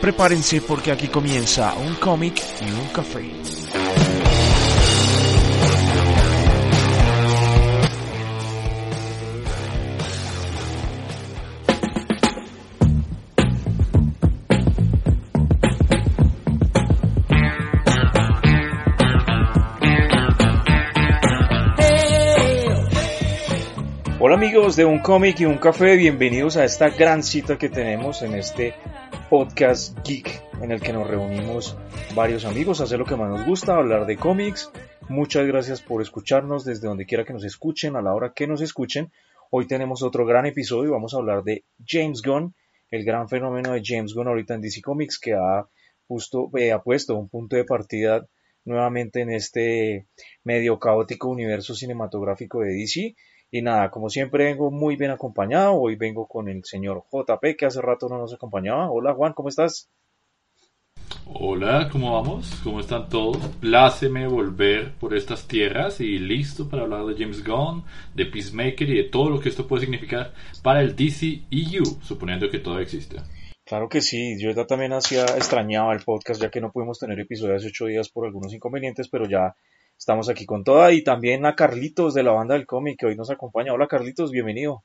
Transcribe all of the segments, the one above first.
Prepárense porque aquí comienza un cómic y un café. Hola amigos de Un cómic y un café, bienvenidos a esta gran cita que tenemos en este podcast geek en el que nos reunimos varios amigos a hacer lo que más nos gusta, hablar de cómics. Muchas gracias por escucharnos desde donde quiera que nos escuchen, a la hora que nos escuchen. Hoy tenemos otro gran episodio vamos a hablar de James Gunn, el gran fenómeno de James Gunn ahorita en DC Comics que ha, justo, eh, ha puesto un punto de partida nuevamente en este medio caótico universo cinematográfico de DC y nada, como siempre vengo muy bien acompañado. Hoy vengo con el señor JP, que hace rato no nos acompañaba. Hola Juan, ¿cómo estás? Hola, ¿cómo vamos? ¿Cómo están todos? Pláceme volver por estas tierras y listo para hablar de James Gunn, de Peacemaker y de todo lo que esto puede significar para el DC EU, suponiendo que todo existe. Claro que sí, yo ya también hacía, extrañaba el podcast ya que no pudimos tener episodios hace ocho días por algunos inconvenientes, pero ya Estamos aquí con toda y también a Carlitos de la banda del cómic que hoy nos acompaña. Hola Carlitos, bienvenido.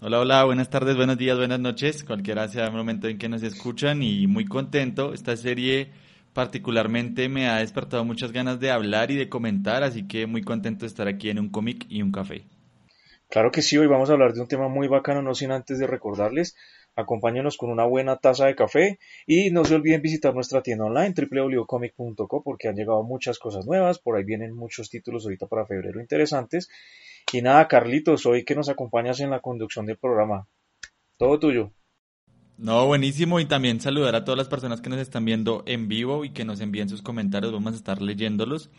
Hola, hola, buenas tardes, buenos días, buenas noches, cualquiera sea el momento en que nos escuchan y muy contento. Esta serie particularmente me ha despertado muchas ganas de hablar y de comentar, así que muy contento de estar aquí en un cómic y un café. Claro que sí, hoy vamos a hablar de un tema muy bacano, no sin antes de recordarles Acompáñenos con una buena taza de café y no se olviden visitar nuestra tienda online www.comic.co porque han llegado muchas cosas nuevas, por ahí vienen muchos títulos ahorita para febrero interesantes. Y nada, Carlitos, hoy que nos acompañas en la conducción del programa. Todo tuyo. No, buenísimo y también saludar a todas las personas que nos están viendo en vivo y que nos envíen sus comentarios, vamos a estar leyéndolos.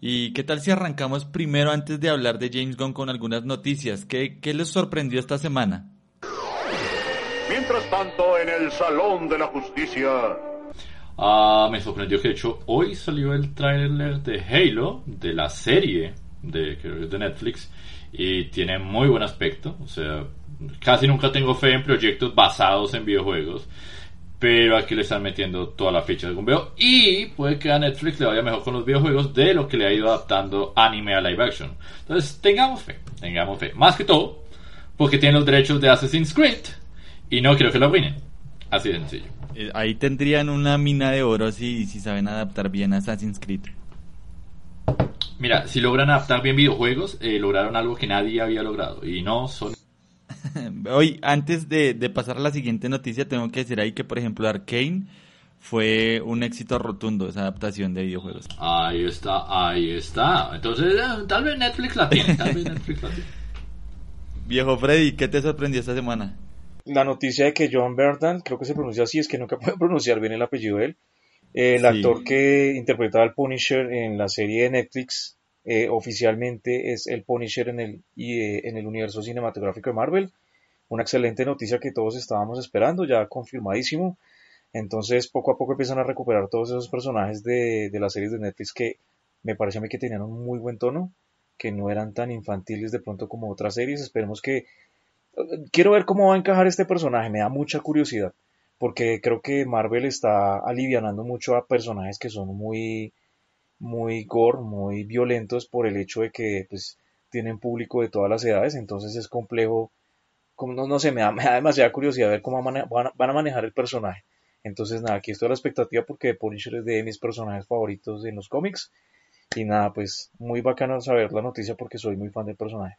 ¿Y qué tal si arrancamos primero antes de hablar de James Gunn con algunas noticias? ¿Qué, qué les sorprendió esta semana? Mientras tanto, en el Salón de la Justicia. Ah, me sorprendió que de hecho hoy salió el tráiler de Halo, de la serie de, de Netflix, y tiene muy buen aspecto. O sea, casi nunca tengo fe en proyectos basados en videojuegos. Pero aquí le están metiendo toda la ficha de bombeo. Y puede que a Netflix le vaya mejor con los videojuegos de lo que le ha ido adaptando anime a live action. Entonces, tengamos fe, tengamos fe. Más que todo, porque tiene los derechos de Assassin's Creed y no quiero que lo arruinen. Así de sencillo. Eh, ahí tendrían una mina de oro si, si saben adaptar bien Assassin's Creed. Mira, si logran adaptar bien videojuegos, eh, lograron algo que nadie había logrado. Y no son... Hoy, antes de, pasar a la siguiente noticia, tengo que decir ahí que, por ejemplo, Arkane fue un éxito rotundo esa adaptación de videojuegos. Ahí está, ahí está. Entonces, eh, tal vez Netflix la tiene, tal vez Netflix la tiene. Viejo Freddy, ¿qué te sorprendió esta semana? La noticia de que John Bertrand, creo que se pronuncia así, es que nunca puedo pronunciar bien el apellido de él, el actor que interpretaba al Punisher en la serie de Netflix, eh, oficialmente es el Punisher en el, eh, en el universo cinematográfico de Marvel. Una excelente noticia que todos estábamos esperando, ya confirmadísimo. Entonces, poco a poco empiezan a recuperar todos esos personajes de, de las series de Netflix que me parece a mí que tenían un muy buen tono, que no eran tan infantiles de pronto como otras series. Esperemos que quiero ver cómo va a encajar este personaje, me da mucha curiosidad, porque creo que Marvel está alivianando mucho a personajes que son muy, muy gore, muy violentos por el hecho de que pues tienen público de todas las edades, entonces es complejo, como, no, no sé, me da, demasiada curiosidad ver cómo van a, manejar el personaje. Entonces nada, aquí estoy a la expectativa porque Punisher es de mis personajes favoritos en los cómics. Y nada, pues muy bacano saber la noticia porque soy muy fan del personaje.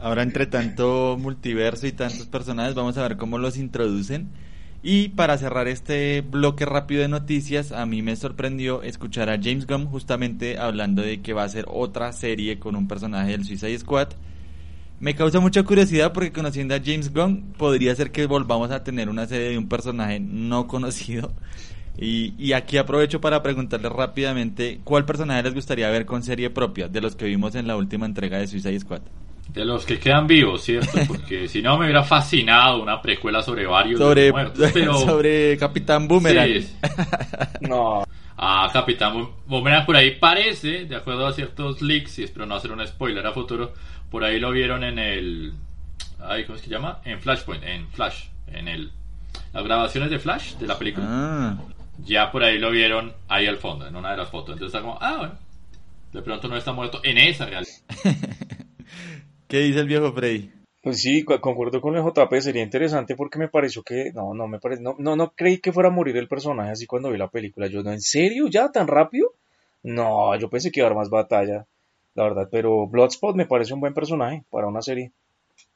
Ahora entre tanto multiverso y tantos personajes, vamos a ver cómo los introducen. Y para cerrar este bloque rápido de noticias, a mí me sorprendió escuchar a James Gunn justamente hablando de que va a ser otra serie con un personaje del Suicide Squad. Me causa mucha curiosidad porque conociendo a James Gunn podría ser que volvamos a tener una serie de un personaje no conocido. Y, y aquí aprovecho para preguntarles rápidamente cuál personaje les gustaría ver con serie propia de los que vimos en la última entrega de Suicide Squad. De los que quedan vivos, ¿cierto? Porque si no me hubiera fascinado una precuela sobre varios sobre, muertos. Pero... sobre Capitán Boomerang. Sí. No, Ah, Capitán Boomerang por ahí parece, de acuerdo a ciertos leaks, y espero no hacer un spoiler a futuro, por ahí lo vieron en el... Ay, ¿Cómo es que se llama? En Flashpoint, en Flash, en el... Las grabaciones de Flash de la película. Ah, Ya por ahí lo vieron ahí al fondo, en una de las fotos. Entonces está como, ah, bueno. De pronto no está muerto en esa realidad. ¿Qué dice el viejo Freddy? pues sí, cu- concuerdo con el JP, sería interesante porque me pareció que, no, no me parece, no, no, no creí que fuera a morir el personaje así cuando vi la película. Yo, no, ¿en serio? ¿Ya tan rápido? No, yo pensé que iba a haber más batalla, la verdad, pero Bloodspot me parece un buen personaje para una serie.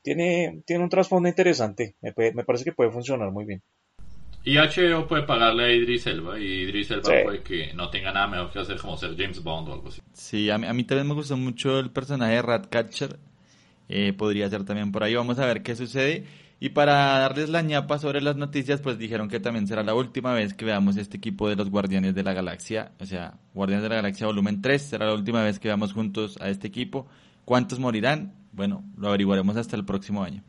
Tiene, tiene un trasfondo interesante, me, parece que puede funcionar muy bien. Y HBO puede pagarle a Idris Elba, y Idris Elba Sí. puede que no tenga nada mejor que hacer como ser James Bond o algo así. Sí, a mí, a mí también me gustó mucho el personaje de Ratcatcher. Eh, podría ser también por ahí. Vamos a ver qué sucede. Y para darles la ñapa sobre las noticias, pues dijeron que también será la última vez que veamos este equipo de los Guardianes de la Galaxia. O sea, Guardianes de la Galaxia volumen 3 será la última vez que veamos juntos a este equipo. ¿Cuántos morirán? Bueno, lo averiguaremos hasta el próximo año.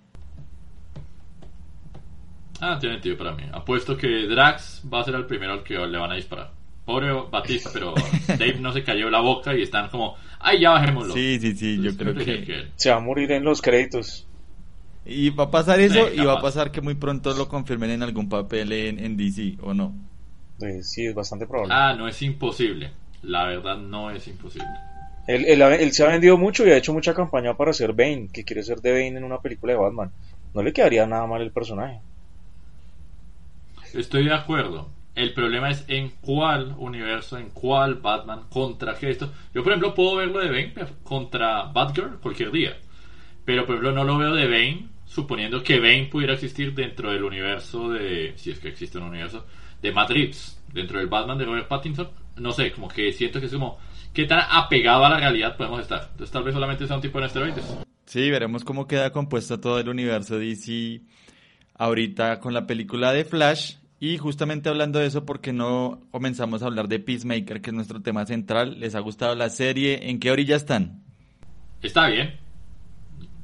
Ah, tiene sentido para mí. Apuesto que Drax va a ser el primero al que le van a disparar. Pobre Batista, pero Dave no se cayó la boca y están como, ay, ya bajémoslo. Sí, sí, sí, yo Entonces, creo que... Se va a morir en los créditos. Y va a pasar eso Sí, y va a pasar que muy pronto lo confirmen en algún papel en, en DC, ¿o no? Eh, sí, es bastante probable. Ah, no es imposible. La verdad no es imposible. Él, él él se ha vendido mucho y ha hecho mucha campaña para ser Bane, que quiere ser de Bane en una película de Batman. No le quedaría nada mal el personaje. Estoy de acuerdo. El problema es en cuál universo, en cuál Batman, contra qué esto. Yo, por ejemplo, puedo verlo de Bane contra Batgirl cualquier día. Pero, por ejemplo, no lo veo de Bane, suponiendo que Bane pudiera existir dentro del universo de. Si es que existe un universo. De Reeves. Dentro del Batman de Robert Pattinson. No sé, como que siento que es como. ¿Qué tan apegado a la realidad podemos estar? Entonces, tal vez solamente sea un tipo de esteroides. Sí, veremos cómo queda compuesto todo el universo DC ahorita con la película de Flash. Y justamente hablando de eso, ¿por qué no comenzamos a hablar de Peacemaker, que es nuestro tema central? ¿Les ha gustado la serie? ¿En qué orilla están? Está bien.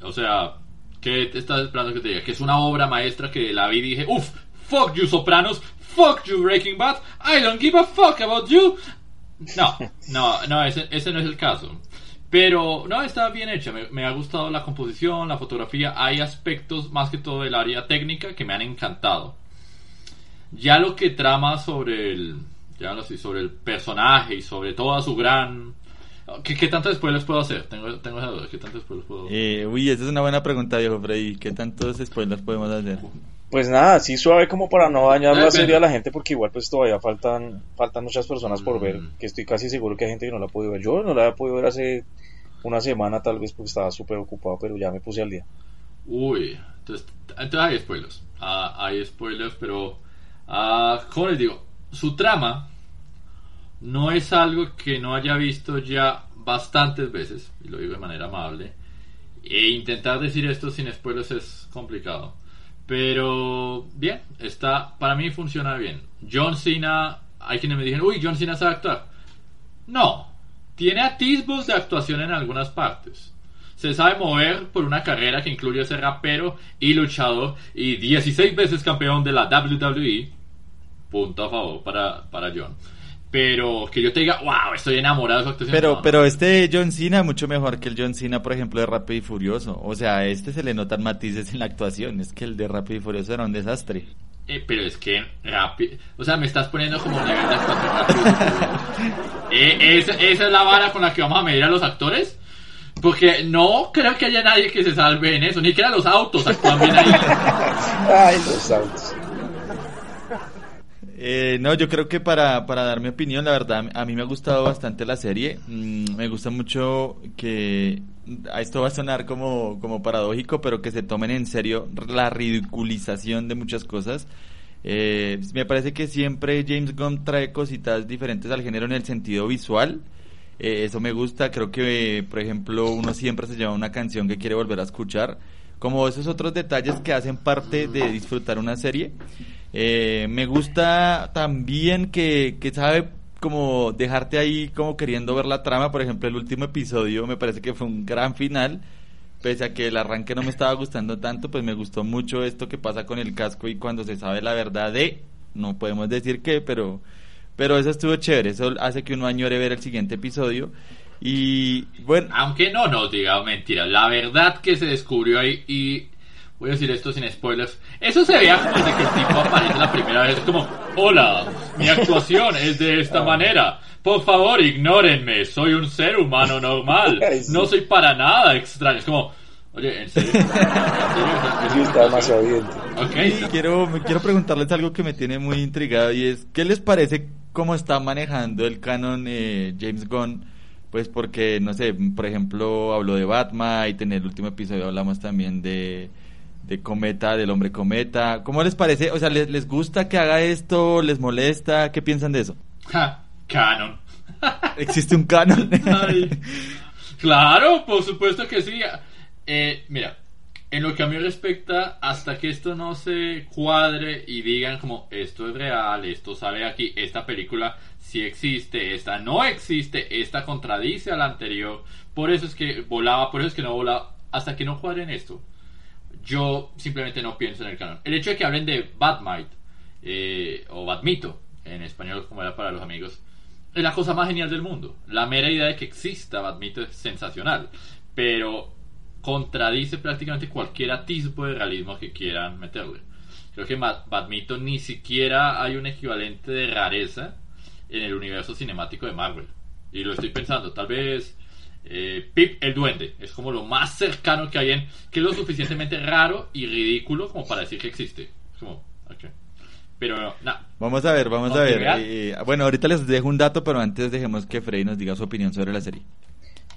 O sea, ¿qué te estás esperando que te diga? Que es una obra maestra que la vi y dije, uff, fuck you Sopranos, fuck you Breaking Bad, I don't give a fuck about you. No, no, no, ese, ese no es el caso. Pero, no, está bien hecha. Me, me ha gustado la composición, la fotografía. Hay aspectos, más que todo del área técnica, que me han encantado. Ya lo que trama sobre el, ya lo sé, sobre el personaje y sobre toda su gran... ¿Qué, qué tanto spoilers puedo hacer? Tengo, tengo esa duda. ¿Qué tantos spoilers puedo Eh, uy, esa es una buena pregunta, viejo Freddy. ¿Qué tantos spoilers podemos hacer? Pues nada, así suave como para no dañar Eh, la serie bueno. a la gente, porque igual pues todavía faltan faltan muchas personas por ver, Mm. que estoy casi seguro que hay gente que no la ha podido ver. Yo no la había podido ver hace una semana tal vez porque estaba súper ocupado, pero ya me puse al día. Uy, entonces, entonces hay spoilers. Ah, hay spoilers, pero ah, ¿cómo les digo? Su trama no es algo que no haya visto ya bastantes veces, y lo digo de manera amable. E intentar decir esto sin spoilers es complicado. Pero bien, está, para mí funciona bien. John Cena, hay quienes me dijeron, uy, John Cena sabe actuar. No, tiene atisbos de actuación en algunas partes. Se sabe mover por una carrera que incluye ser rapero y luchador y 16 veces campeón de la WWE. Punto a favor para, para John. Pero que yo te diga, wow, estoy enamorado de su actuación. Pero, no, pero este John Cena mucho mejor que el John Cena, por ejemplo, de Rápido y Furioso. O sea, a este se le notan matices en la actuación. Es que el de Rápido y Furioso era un desastre. Eh, pero es que rápido. O sea, me estás poniendo como nivel de actuación rápido. Eh, esa, esa es la vara con la que vamos a medir a los actores. Porque no creo que haya nadie que se salve en eso. Ni siquiera los autos actúan bien ahí. Ay, los autos. Eh, no, yo creo que para, para dar mi opinión, la verdad, a mí me ha gustado bastante la serie. Mm, me gusta mucho que a esto va a sonar como, como paradójico, pero que se tomen en serio la ridiculización de muchas cosas. Eh, me parece que siempre James Gunn trae cositas diferentes al género en el sentido visual. Eh, eso me gusta, creo que, por ejemplo, uno siempre se lleva una canción que quiere volver a escuchar, como esos otros detalles que hacen parte de disfrutar una serie. Eh, me gusta también que, que sabe como dejarte ahí como queriendo ver la trama, por ejemplo, el último episodio me parece que fue un gran final pese a que el arranque no me estaba gustando tanto, pues me gustó mucho esto que pasa con el casco y cuando se sabe la verdad de, no podemos decir qué, pero, pero eso estuvo chévere, eso hace que uno añore ver el siguiente episodio. Y bueno. Aunque no nos diga mentira, la verdad que se descubrió ahí y voy a decir esto sin spoilers. Eso se veía desde que el tipo aparece la primera vez, como, hola, mi actuación es de esta manera. Por favor, ignórenme, soy un ser humano normal. No soy para nada extraño. Es como, oye, ¿en serio? Sí, está demasiado bien. Okay. quiero, quiero preguntarles algo que me tiene muy intrigado y es, ¿qué les parece cómo está manejando el canon eh, James Gunn? Pues porque, no sé, por ejemplo, habló de Batman y en el último episodio hablamos también de, de Cometa, del hombre Cometa. ¿Cómo les parece? O sea, ¿les, les gusta que haga esto? ¿Les molesta? ¿Qué piensan de eso? canon. ¿Existe un canon? claro, por supuesto que sí. Eh, mira, en lo que a mí respecta, hasta que esto no se cuadre y digan como esto es real, esto sale aquí, esta película sí existe, esta no existe, esta contradice a la anterior, por eso es que volaba, por eso es que no volaba, hasta que no cuadren esto, yo simplemente no pienso en el canon. El hecho de que hablen de Batmite eh, o Batmito, en español como era para los amigos, es la cosa más genial del mundo. La mera idea de que exista Badminton es sensacional, pero contradice prácticamente cualquier atisbo de realismo que quieran meterle. Creo que Badminton ni siquiera hay un equivalente de rareza en el universo cinemático de Marvel. Y lo estoy pensando, tal vez eh, Pip el Duende es como lo más cercano que hay en. que es lo suficientemente raro y ridículo como para decir que existe. como, pero no, Vamos a ver, vamos a ver. Eh, bueno, ahorita les dejo un dato, pero antes dejemos que Freddy nos diga su opinión sobre la serie.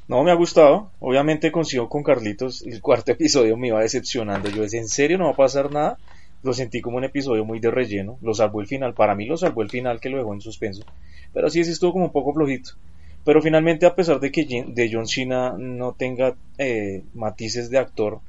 No, me ha gustado. Obviamente consigo con Carlitos. El cuarto episodio me iba decepcionando. Yo es en serio, no va a pasar nada. Lo sentí como un episodio muy de relleno. Lo salvó el final. Para mí lo salvó el final que lo dejó en suspenso. Pero sí, sí estuvo como un poco flojito. Pero finalmente, a pesar de que de John Cena no tenga eh, matices de actor,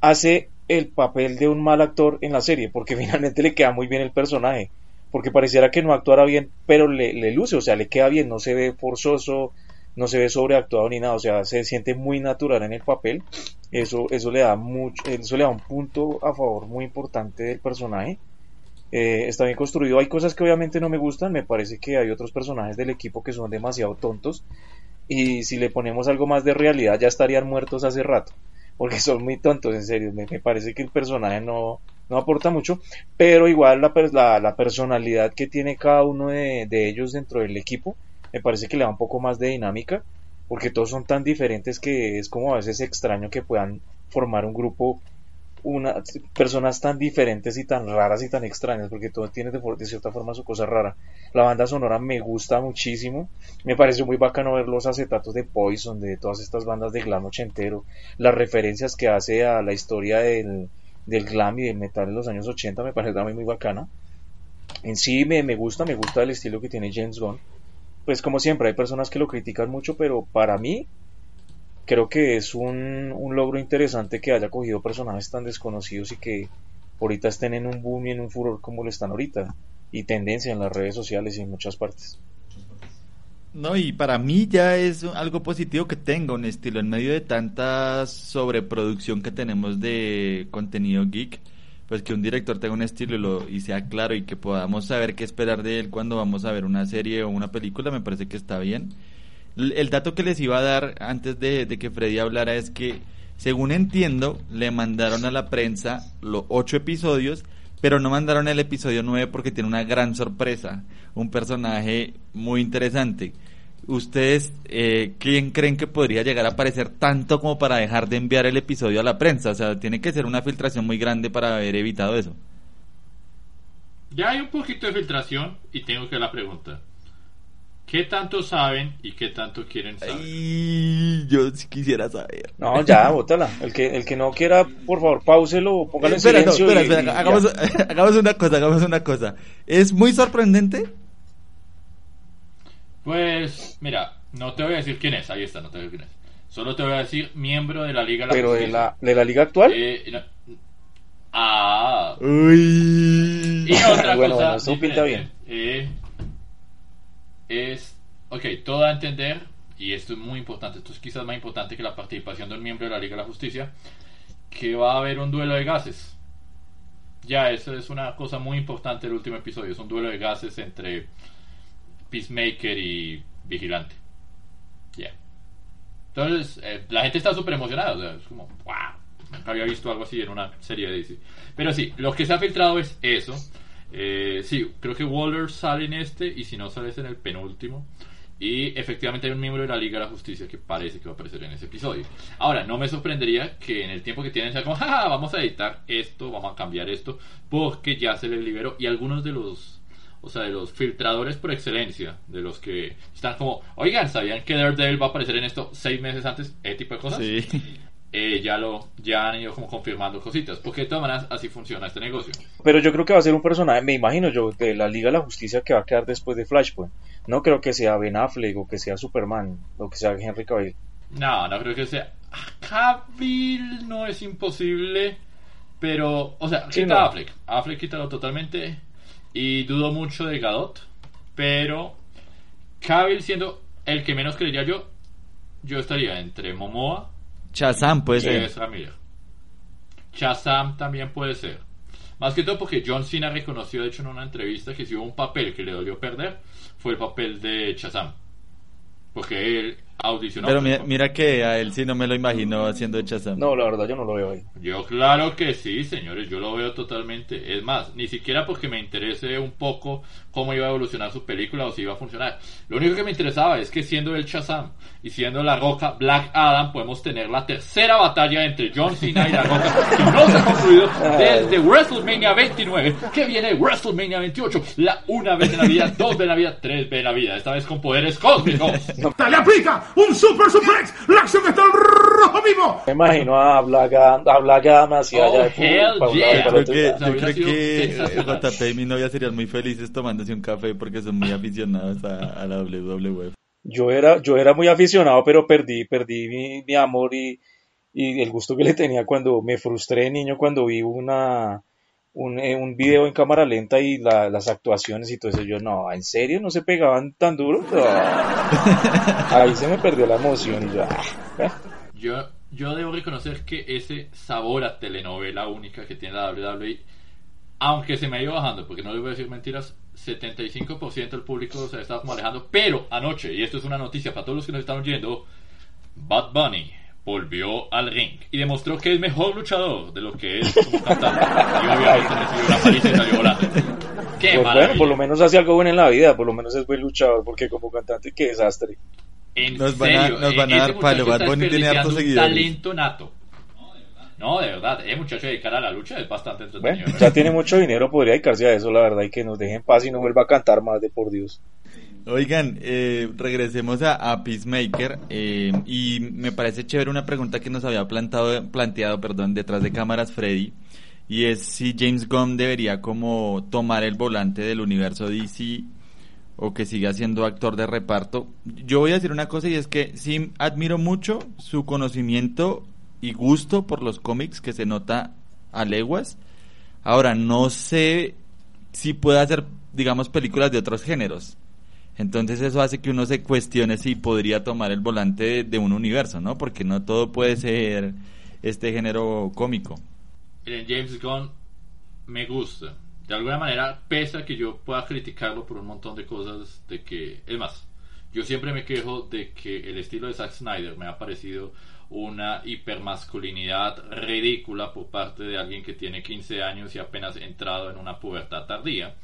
hace el papel de un mal actor en la serie, porque finalmente le queda muy bien el personaje, porque pareciera que no actuara bien, pero le, luce, o sea, le queda bien, no se ve forzoso, no se ve sobreactuado ni nada, o sea, se siente muy natural en el papel, eso, eso le da mucho, eso le da un punto a favor muy importante del personaje. Eh, está bien construido. Hay cosas que obviamente no me gustan. Me parece que hay otros personajes del equipo que son demasiado tontos. Y si le ponemos algo más de realidad, ya estarían muertos hace rato porque son muy tontos, en serio. Me, parece que el personaje no, no aporta mucho, pero igual la, la, personalidad que tiene cada uno de, ellos dentro del equipo, me parece que le da un poco más de dinámica, porque todos son tan diferentes que es como a veces extraño que puedan formar un grupo una, personas tan diferentes y tan raras y tan extrañas, porque todo tiene de, cierta forma su cosa rara. La banda sonora me gusta muchísimo, me pareció muy bacano ver los acetatos de Poison, de todas estas bandas de glam ochentero, las referencias que hace a la historia del, del glam y del metal en los años 80, me parece también muy bacana. En sí me, me gusta, me gusta el estilo que tiene James Gunn. Pues como siempre, hay personas que lo critican mucho, pero para mí creo que es un, un, logro interesante que haya cogido personajes tan desconocidos y que ahorita estén en un boom y en un furor como lo están ahorita y tendencia en las redes sociales y en muchas partes. No, y para mí ya es algo positivo que tenga un estilo en medio de tanta sobreproducción que tenemos de contenido geek, pues que un director tenga un estilo y, lo, y sea claro y que podamos saber qué esperar de él cuando vamos a ver una serie o una película, me parece que está bien. El dato que les iba a dar antes de, que Freddy hablara es que, según entiendo, le mandaron a la prensa los ocho episodios, pero no mandaron el episodio nueve porque tiene una gran sorpresa, un personaje muy interesante. ¿Ustedes eh, quién creen que podría llegar a aparecer tanto como para dejar de enviar el episodio a la prensa? O sea, tiene que ser una filtración muy grande para haber evitado eso. Ya hay un poquito de filtración y tengo que la pregunta. ¿Qué tanto saben y qué tanto quieren saber? yo sí quisiera saber. No, ya, bótala. El que, el que no quiera, por favor, pauselo, póngalo en silencio. espera, espera, hagamos, hagamos, una cosa, hagamos una cosa. ¿Es muy sorprendente? Pues, mira, No te voy a decir quién es, ahí está, no te voy a decir quién es. Solo te voy a decir miembro de la Liga de la ¿Pero de la, de la Liga actual? Eh, Ah. Uy. Y otra cosa. Bueno, pinta bien. Eh, es. Ok, todo a entender, y esto es muy importante, esto es quizás más importante que la participación de un miembro de la Liga de la Justicia, que va a haber un duelo de gases. Ya, eso es una cosa muy importante del último episodio. Es un duelo de gases entre Peacemaker y Vigilante. Ya. Entonces, eh, la gente está súper emocionada. Es como, wow. Nunca había visto algo así en una serie de DC. Pero sí, lo que se ha filtrado es eso. Eh, sí, creo que Waller sale en este y si no sale en el penúltimo. Y efectivamente hay un miembro de la Liga de la Justicia que parece que va a aparecer en ese episodio. Ahora, no me sorprendería que en el tiempo que tienen sea como, jaja, vamos a editar esto, vamos a cambiar esto, porque ya se les liberó. Y algunos de los, o sea, de los filtradores por excelencia, de los que están como, oigan, ¿sabían que Daredevil va a aparecer en esto seis meses antes? Ese tipo de cosas. Sí. Eh, ya lo ya han ido como confirmando cositas, porque de todas maneras así funciona este negocio. Pero yo creo que va a ser un personaje, me imagino yo, de la Liga de la Justicia que va a quedar después de Flashpoint. No creo que sea Ben Affleck o que sea Superman o que sea Henry Cavill. No, no creo que sea. Cavill no es imposible, pero, o sea, quita Affleck. Affleck quítalo totalmente y dudo mucho de Gadot, pero Cavill siendo el que menos creería yo, yo estaría entre Momoa Chazam puede ser. Chazam también puede ser. Más que todo porque John Cena reconoció, de hecho, en una entrevista que si hubo un papel que le dolió perder, fue el papel de Chazam. Porque él audicionó. Pero mira, que a él sí no me lo imagino haciendo Chazam. No, la verdad yo no lo veo ahí. Yo claro que sí, señores, yo lo veo totalmente. Es más, ni siquiera porque me interese un poco cómo iba a evolucionar su película o si iba a funcionar. Lo único que me interesaba es que siendo el Chazam y siendo la Roca Black Adam podemos tener la tercera batalla entre John Cena y la Roca que no se ha concluido desde WrestleMania 29 que viene WrestleMania 28 la una vez en la vida, dos en la vida, tres en la vida, esta vez con poderes cósmicos. ¡Le aplica un Super Suplex! ¡La acción está el rojo vivo! Me imagino a Black a Black Adam hacia oh, allá de yeah. Creo que, yo creo que JP y mi novia serían muy felices tomándose un café porque son muy aficionados a, a la WWE yo era, yo era muy aficionado, pero perdí, perdí mi, mi amor y, y, el gusto que le tenía cuando me frustré de niño cuando vi una, un, eh, un video en cámara lenta y la, las actuaciones y todo eso. Yo, no, ¿en serio? ¿No se pegaban tan duro? Ahí se me perdió la emoción y yo, ah, yo, yo debo reconocer que ese sabor a telenovela única que tiene la WWE, aunque se me ha ido bajando, porque no le voy a decir mentiras, 75% del público se estaba como alejando. Pero anoche, y esto es una noticia para todos los que nos están oyendo, Bad Bunny volvió al ring y demostró que es mejor luchador de lo que es como cantante. y obviamente recibió una paliza y salió volando. Qué pues bueno, por lo menos hace algo bueno en la vida, por lo menos es buen luchador, porque como cantante, qué desastre. En nos van a, nos van a dar palo, Bad Bunny tiene hartos seguidores. talento nato. No, de verdad, el muchacho dedicar a la lucha es bastante entretenido. ya tiene mucho dinero, podría dedicarse a eso, la verdad, y que nos dejen paz y no vuelva a cantar más de por Dios. Oigan, eh, regresemos a, Peacemaker eh, y me parece chévere una pregunta que nos había plantado, planteado perdón, detrás de cámaras Freddy y es si James Gunn debería como tomar el volante del universo DC o que siga siendo actor de reparto. Yo voy a decir una cosa y es que sí admiro mucho su conocimiento y gusto por los cómics que se nota a leguas. Ahora, no sé si puede hacer, digamos, películas de otros géneros. Entonces eso hace que uno se cuestione si podría tomar el volante de, un universo, ¿no? Porque no todo puede ser este género cómico. James Gunn me gusta. De alguna manera, pese a que yo pueda criticarlo por un montón de cosas, de que, es más, yo siempre me quejo de que el estilo de Zack Snyder me ha parecido una hipermasculinidad ridícula por parte de alguien que tiene 15 años y apenas entrado en una pubertad tardía.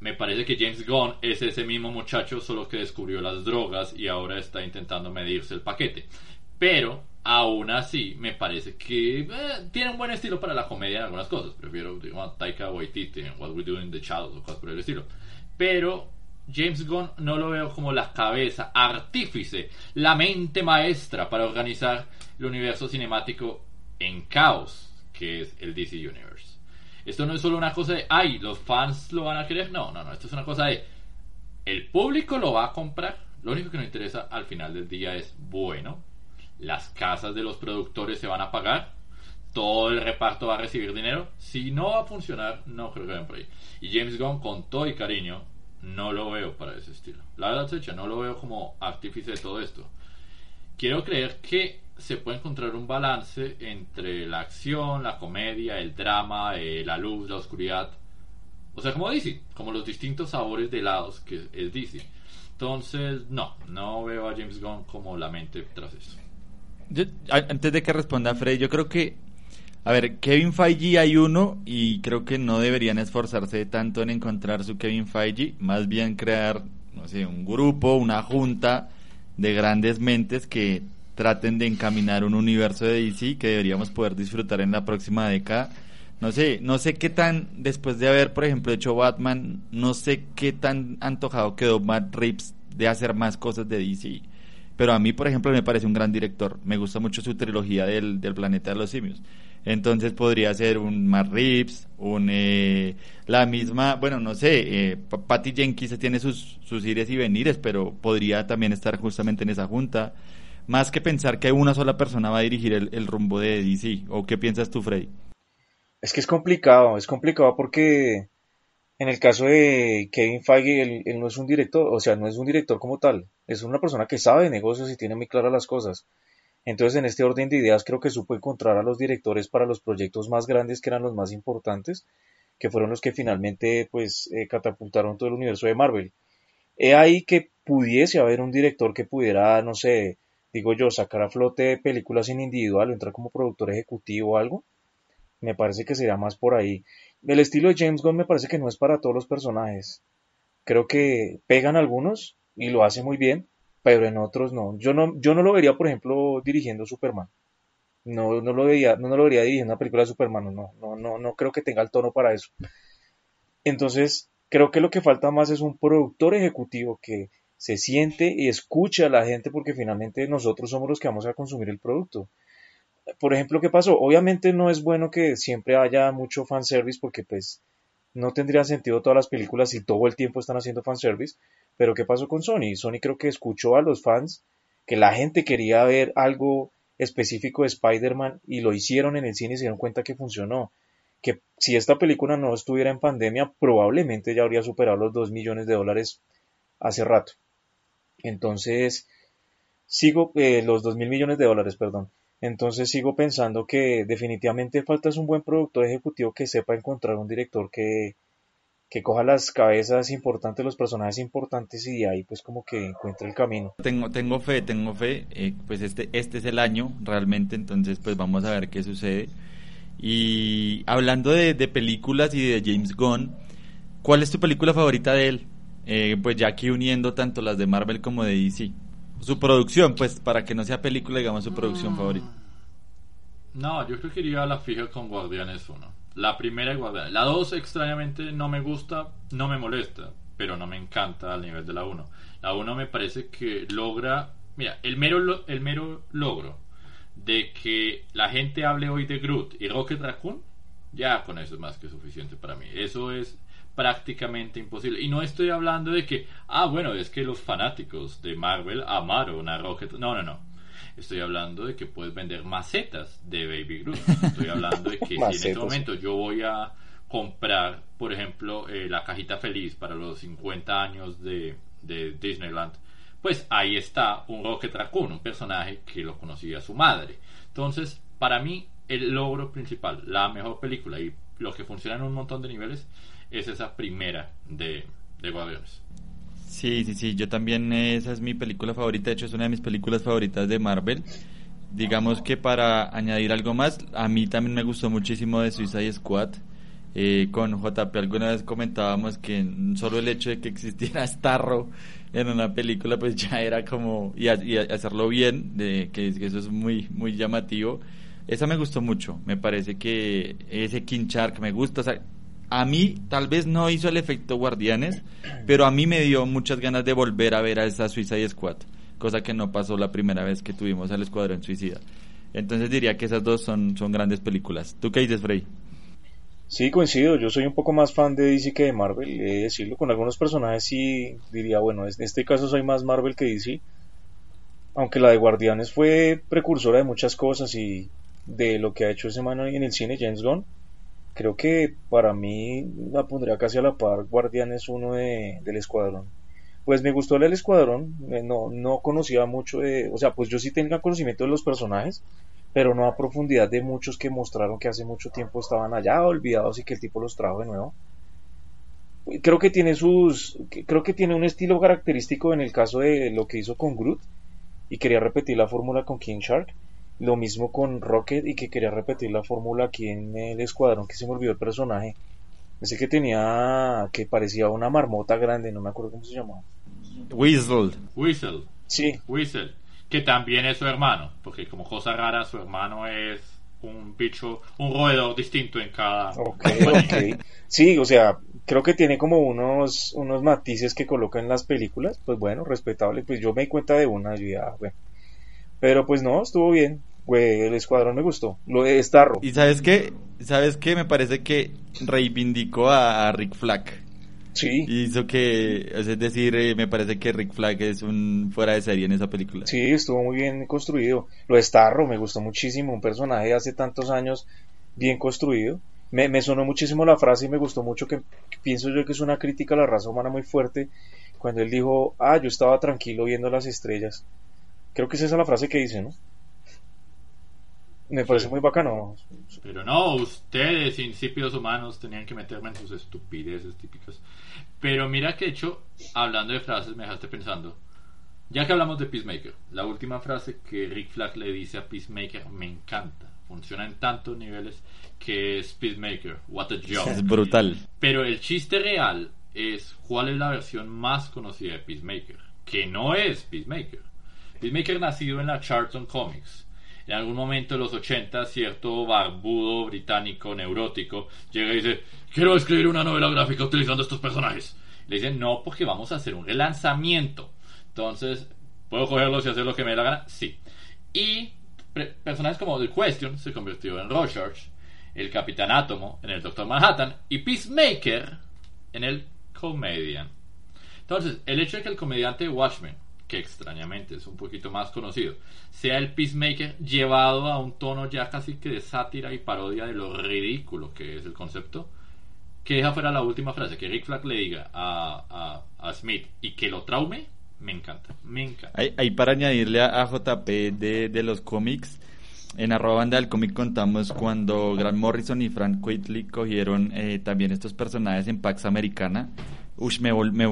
Me parece que James Gunn es ese mismo muchacho, solo que descubrió las drogas y ahora está intentando medirse el paquete. Pero, aún así, me parece que eh, tiene un buen estilo para la comedia en algunas cosas. Prefiero, digamos, Taika Waititi en What We Do in the Shadows o cosas por el estilo. Pero James Gunn no lo veo como la cabeza, artífice, la mente maestra para organizar el universo cinemático en caos, que es el DC Universe. Esto no es solo una cosa de, ay, los fans lo van a querer. No, no, no. Esto es una cosa de, el público lo va a comprar. Lo único que nos interesa al final del día es, bueno, las casas de los productores se van a pagar, todo el reparto va a recibir dinero. Si no va a funcionar, no creo que vayan por ahí. Y James Gunn, con todo y cariño, no lo veo para ese estilo. La verdad, Secha, no lo veo como artífice de todo esto. Quiero creer que se puede encontrar un balance entre la acción, la comedia, el drama, eh, la luz, la oscuridad. O sea, como DC, como los distintos sabores de helados que es DC. Entonces, no, no veo a James Gunn como la mente tras eso. antes de que responda Fred, yo creo que, a ver, Kevin Feige hay uno y creo que no deberían esforzarse tanto en encontrar su Kevin Feige, más bien crear, no sé, un grupo, una junta de grandes mentes que traten de encaminar un universo de DC que deberíamos poder disfrutar en la próxima década. No sé, no sé qué tan, después de haber, por ejemplo, hecho Batman, no sé qué tan antojado quedó Matt Reeves de hacer más cosas de DC. Pero a mí, por ejemplo, me parece un gran director. Me gusta mucho su trilogía del, del planeta de los simios. Entonces podría ser un Matt Reeves, un, eh, la misma, bueno, no sé, eh, Patty Jenkins tiene sus, sus ires y venires, pero podría también estar justamente en esa junta más que pensar que una sola persona va a dirigir el, rumbo de DC. ¿O qué piensas tú, Freddy? Es que es complicado, es complicado porque en el caso de Kevin Feige, él, no es un director, o sea, no es un director como tal, es una persona que sabe de negocios y tiene muy claras las cosas. Entonces, en este orden de ideas, creo que supo encontrar a los directores para los proyectos más grandes, que eran los más importantes, que fueron los que finalmente, pues, eh, catapultaron todo el universo de Marvel. He ahí que pudiese haber un director que pudiera, no sé, digo yo, sacar a flote películas en individual o entrar como productor ejecutivo o algo, me parece que sería más por ahí. El estilo de James Gunn me parece que no es para todos los personajes. Creo que pegan algunos y lo hace muy bien, pero en otros no. Yo no, yo no lo vería, por ejemplo, dirigiendo Superman. No, no lo vería, no, no lo vería dirigiendo una película de Superman, no, no, no, no creo que tenga el tono para eso. Entonces, creo que lo que falta más es un productor ejecutivo que se siente y escucha a la gente porque finalmente nosotros somos los que vamos a consumir el producto. Por ejemplo, ¿qué pasó? Obviamente no es bueno que siempre haya mucho fanservice porque pues no tendría sentido todas las películas si todo el tiempo están haciendo fanservice, pero ¿qué pasó con Sony? Sony creo que escuchó a los fans que la gente quería ver algo específico de Spider-Man y lo hicieron en el cine y se dieron cuenta que funcionó. Que si esta película no estuviera en pandemia, probablemente ya habría superado los 2 millones de dólares hace rato. Entonces, sigo, eh, los dos mil millones de dólares, perdón. Entonces sigo pensando que definitivamente falta es un buen productor ejecutivo que sepa encontrar un director que, que coja las cabezas importantes, los personajes importantes y de ahí pues como que encuentre el camino. Tengo, tengo fe, tengo fe, eh, pues este, este es el año realmente, entonces pues vamos a ver qué sucede. Y hablando de, de películas y de James Gunn, ¿cuál es tu película favorita de él? Eh, pues ya aquí uniendo tanto las de Marvel como de DC. Su producción, pues para que no sea película, digamos su producción mm. favorita. No, yo creo que iría a la fija con Guardianes 1. La primera es Guardianes. La 2 extrañamente no me gusta, no me molesta, pero no me encanta al nivel de la 1. La 1 me parece que logra, mira, el mero, el mero logro de que la gente hable hoy de Groot y Rocket Raccoon, ya con eso es más que suficiente para mí. Eso es prácticamente imposible. Y no estoy hablando de que, ah, bueno, es que los fanáticos de Marvel amaron a Rocket. No, no, no. Estoy hablando de que puedes vender macetas de Baby Groot. Estoy hablando de que si en este momento yo voy a comprar, por ejemplo, eh, la cajita feliz para los 50 años de, de Disneyland, pues ahí está un Rocket Raccoon, un personaje que lo conocía su madre. Entonces, para mí, el logro principal, la mejor película y lo que funciona en un montón de niveles es esa primera de, de Guardianes. Sí, sí, sí, yo también esa es mi película favorita, de hecho es una de mis películas favoritas de Marvel. Digamos que para añadir algo más, a mí también me gustó muchísimo de Suicide Squad. Eh, con JP alguna vez comentábamos que solo el hecho de que existiera Starro en una película pues ya era como y, hacerlo bien de que, eso es muy muy llamativo esa me gustó mucho me parece que ese King Shark me gusta o sea, a mí tal vez no hizo el efecto Guardianes, pero a mí me dio muchas ganas de volver a ver a esa Suicide Squad, cosa que no pasó la primera vez que tuvimos al Escuadrón Suicida. Entonces diría que esas dos son, son grandes películas. ¿Tú qué dices, Frey? Sí, coincido. Yo soy un poco más fan de DC que de Marvel. He de decirlo. Con algunos personajes sí diría, bueno, en este caso soy más Marvel que DC. Aunque la de Guardianes fue precursora de muchas cosas y de lo que ha hecho ese man en el cine, James Gunn. Creo que para mí la pondría casi a la par Guardianes 1 de, del Escuadrón. Pues me gustó el Escuadrón, eh, no, no conocía mucho de, o sea, pues yo sí tenía conocimiento de los personajes, pero no a profundidad de muchos que mostraron que hace mucho tiempo estaban allá olvidados y que el tipo los trajo de nuevo. Creo que tiene sus, creo que tiene un estilo característico en el caso de lo que hizo con Groot y quería repetir la fórmula con King Shark lo mismo con Rocket y que quería repetir la fórmula aquí en el escuadrón que se me olvidó el personaje. Ese que tenía, que parecía una marmota grande, no me acuerdo cómo se llamaba. Weasel. Weasel. Sí. Weasel. Que también es su hermano, porque como cosa rara, su hermano es un bicho, un roedor distinto en cada. Ok, ok. Sí, o sea, creo que tiene como unos, unos matices que coloca en las películas. Pues bueno, respetable. Pues yo me di cuenta de una, y ya, bueno pero pues no, estuvo bien. Güey, el escuadrón me gustó. Lo de Starro. ¿Y sabes qué? ¿Sabes qué? Me parece que reivindicó a, Rick Flag. Sí. Hizo que, es decir, eh, me parece que Rick Flag es un fuera de serie en esa película. Sí, estuvo muy bien construido. Lo de Starro me gustó muchísimo. Un personaje de hace tantos años bien construido. Me, me sonó muchísimo la frase y me gustó mucho que, que pienso yo que es una crítica a la raza humana muy fuerte. Cuando él dijo, ah, yo estaba tranquilo viendo las estrellas Creo que es esa la frase que dice, ¿no? Me parece muy bacano. Pero no, ustedes, insípidos humanos, tenían que meterme en sus estupideces típicas. Pero mira que hecho, hablando de frases, me dejaste pensando. Ya que hablamos de Peacemaker, la última frase que Rick Flag le dice a Peacemaker me encanta. Funciona en tantos niveles que es Peacemaker. What a job. Es brutal. Pero el chiste real es cuál es la versión más conocida de Peacemaker. Que no es Peacemaker. Peacemaker nacido en la Charlton Comics. En algún momento de los 80, cierto barbudo británico neurótico llega y dice, quiero escribir una novela gráfica utilizando estos personajes. Le dicen, no, porque vamos a hacer un relanzamiento. Entonces, ¿puedo cogerlos y hacer lo que me dé la gana? Sí. Y personajes como The Question se convirtió en Rorschach, el Capitán Átomo en el Doctor Manhattan y Peacemaker en el Comedian. Entonces, el hecho de que el comediante Watchmen que extrañamente es un poquito más conocido, sea el Peacemaker llevado a un tono ya casi que de sátira y parodia de lo ridículo que es el concepto, que deja fuera la última frase, que Rick Flag le diga a, a, Smith y que lo traume, me encanta, me encanta. Ahí, para añadirle a, JP de, de los cómics, en arroba banda del cómic contamos cuando Grant Morrison y Frank Quitely cogieron eh, también estos personajes en Pax Americana Uy, me, me,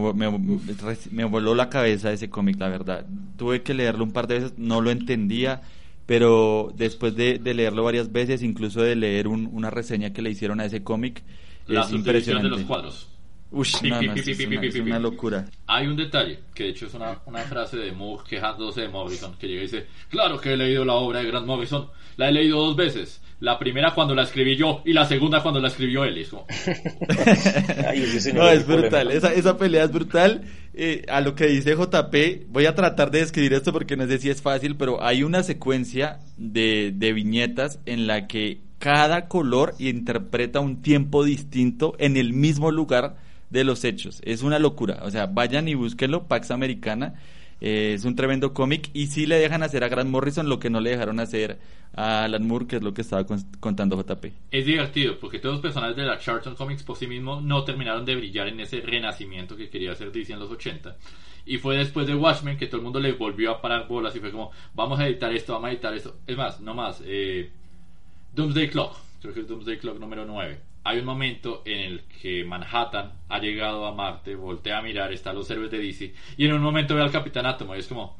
me, voló la cabeza ese cómic, la verdad. Tuve que leerlo un par de veces, no lo entendía, pero después de, leerlo varias veces, incluso de leer una reseña que le hicieron a ese cómic, es impresionante. de los cuadros. Uy, es, una, locura. Hay un detalle, que de hecho es una, una frase de Moore quejándose de Morrison, que llega y dice, claro que he leído la obra de Grant Morrison, la he leído dos veces, la primera cuando la escribí yo y la segunda cuando la escribió él. no, es brutal. Esa, esa pelea es brutal. Eh, a lo que dice JP, voy a tratar de describir esto porque no sé si es fácil, pero hay una secuencia de, de viñetas en la que cada color interpreta un tiempo distinto en el mismo lugar de los hechos. Es una locura. O sea, vayan y búsquenlo, Pax Americana. Eh, es un tremendo cómic y sí le dejan hacer a Grant Morrison lo que no le dejaron hacer a Alan Moore, que es lo que estaba contando JP. Es divertido porque todos los personajes de la Charlton Comics por sí mismos no terminaron de brillar en ese renacimiento que quería hacer DC en los 80. Y fue después de Watchmen que todo el mundo le volvió a parar bolas y fue como, vamos a editar esto, vamos a editar esto. Es más, no más. Eh, Doomsday Clock, creo que es Doomsday Clock número 9 hay un momento en el que Manhattan ha llegado a Marte, voltea a mirar, están los héroes de DC, y en un momento ve al Capitán Átomo y es como,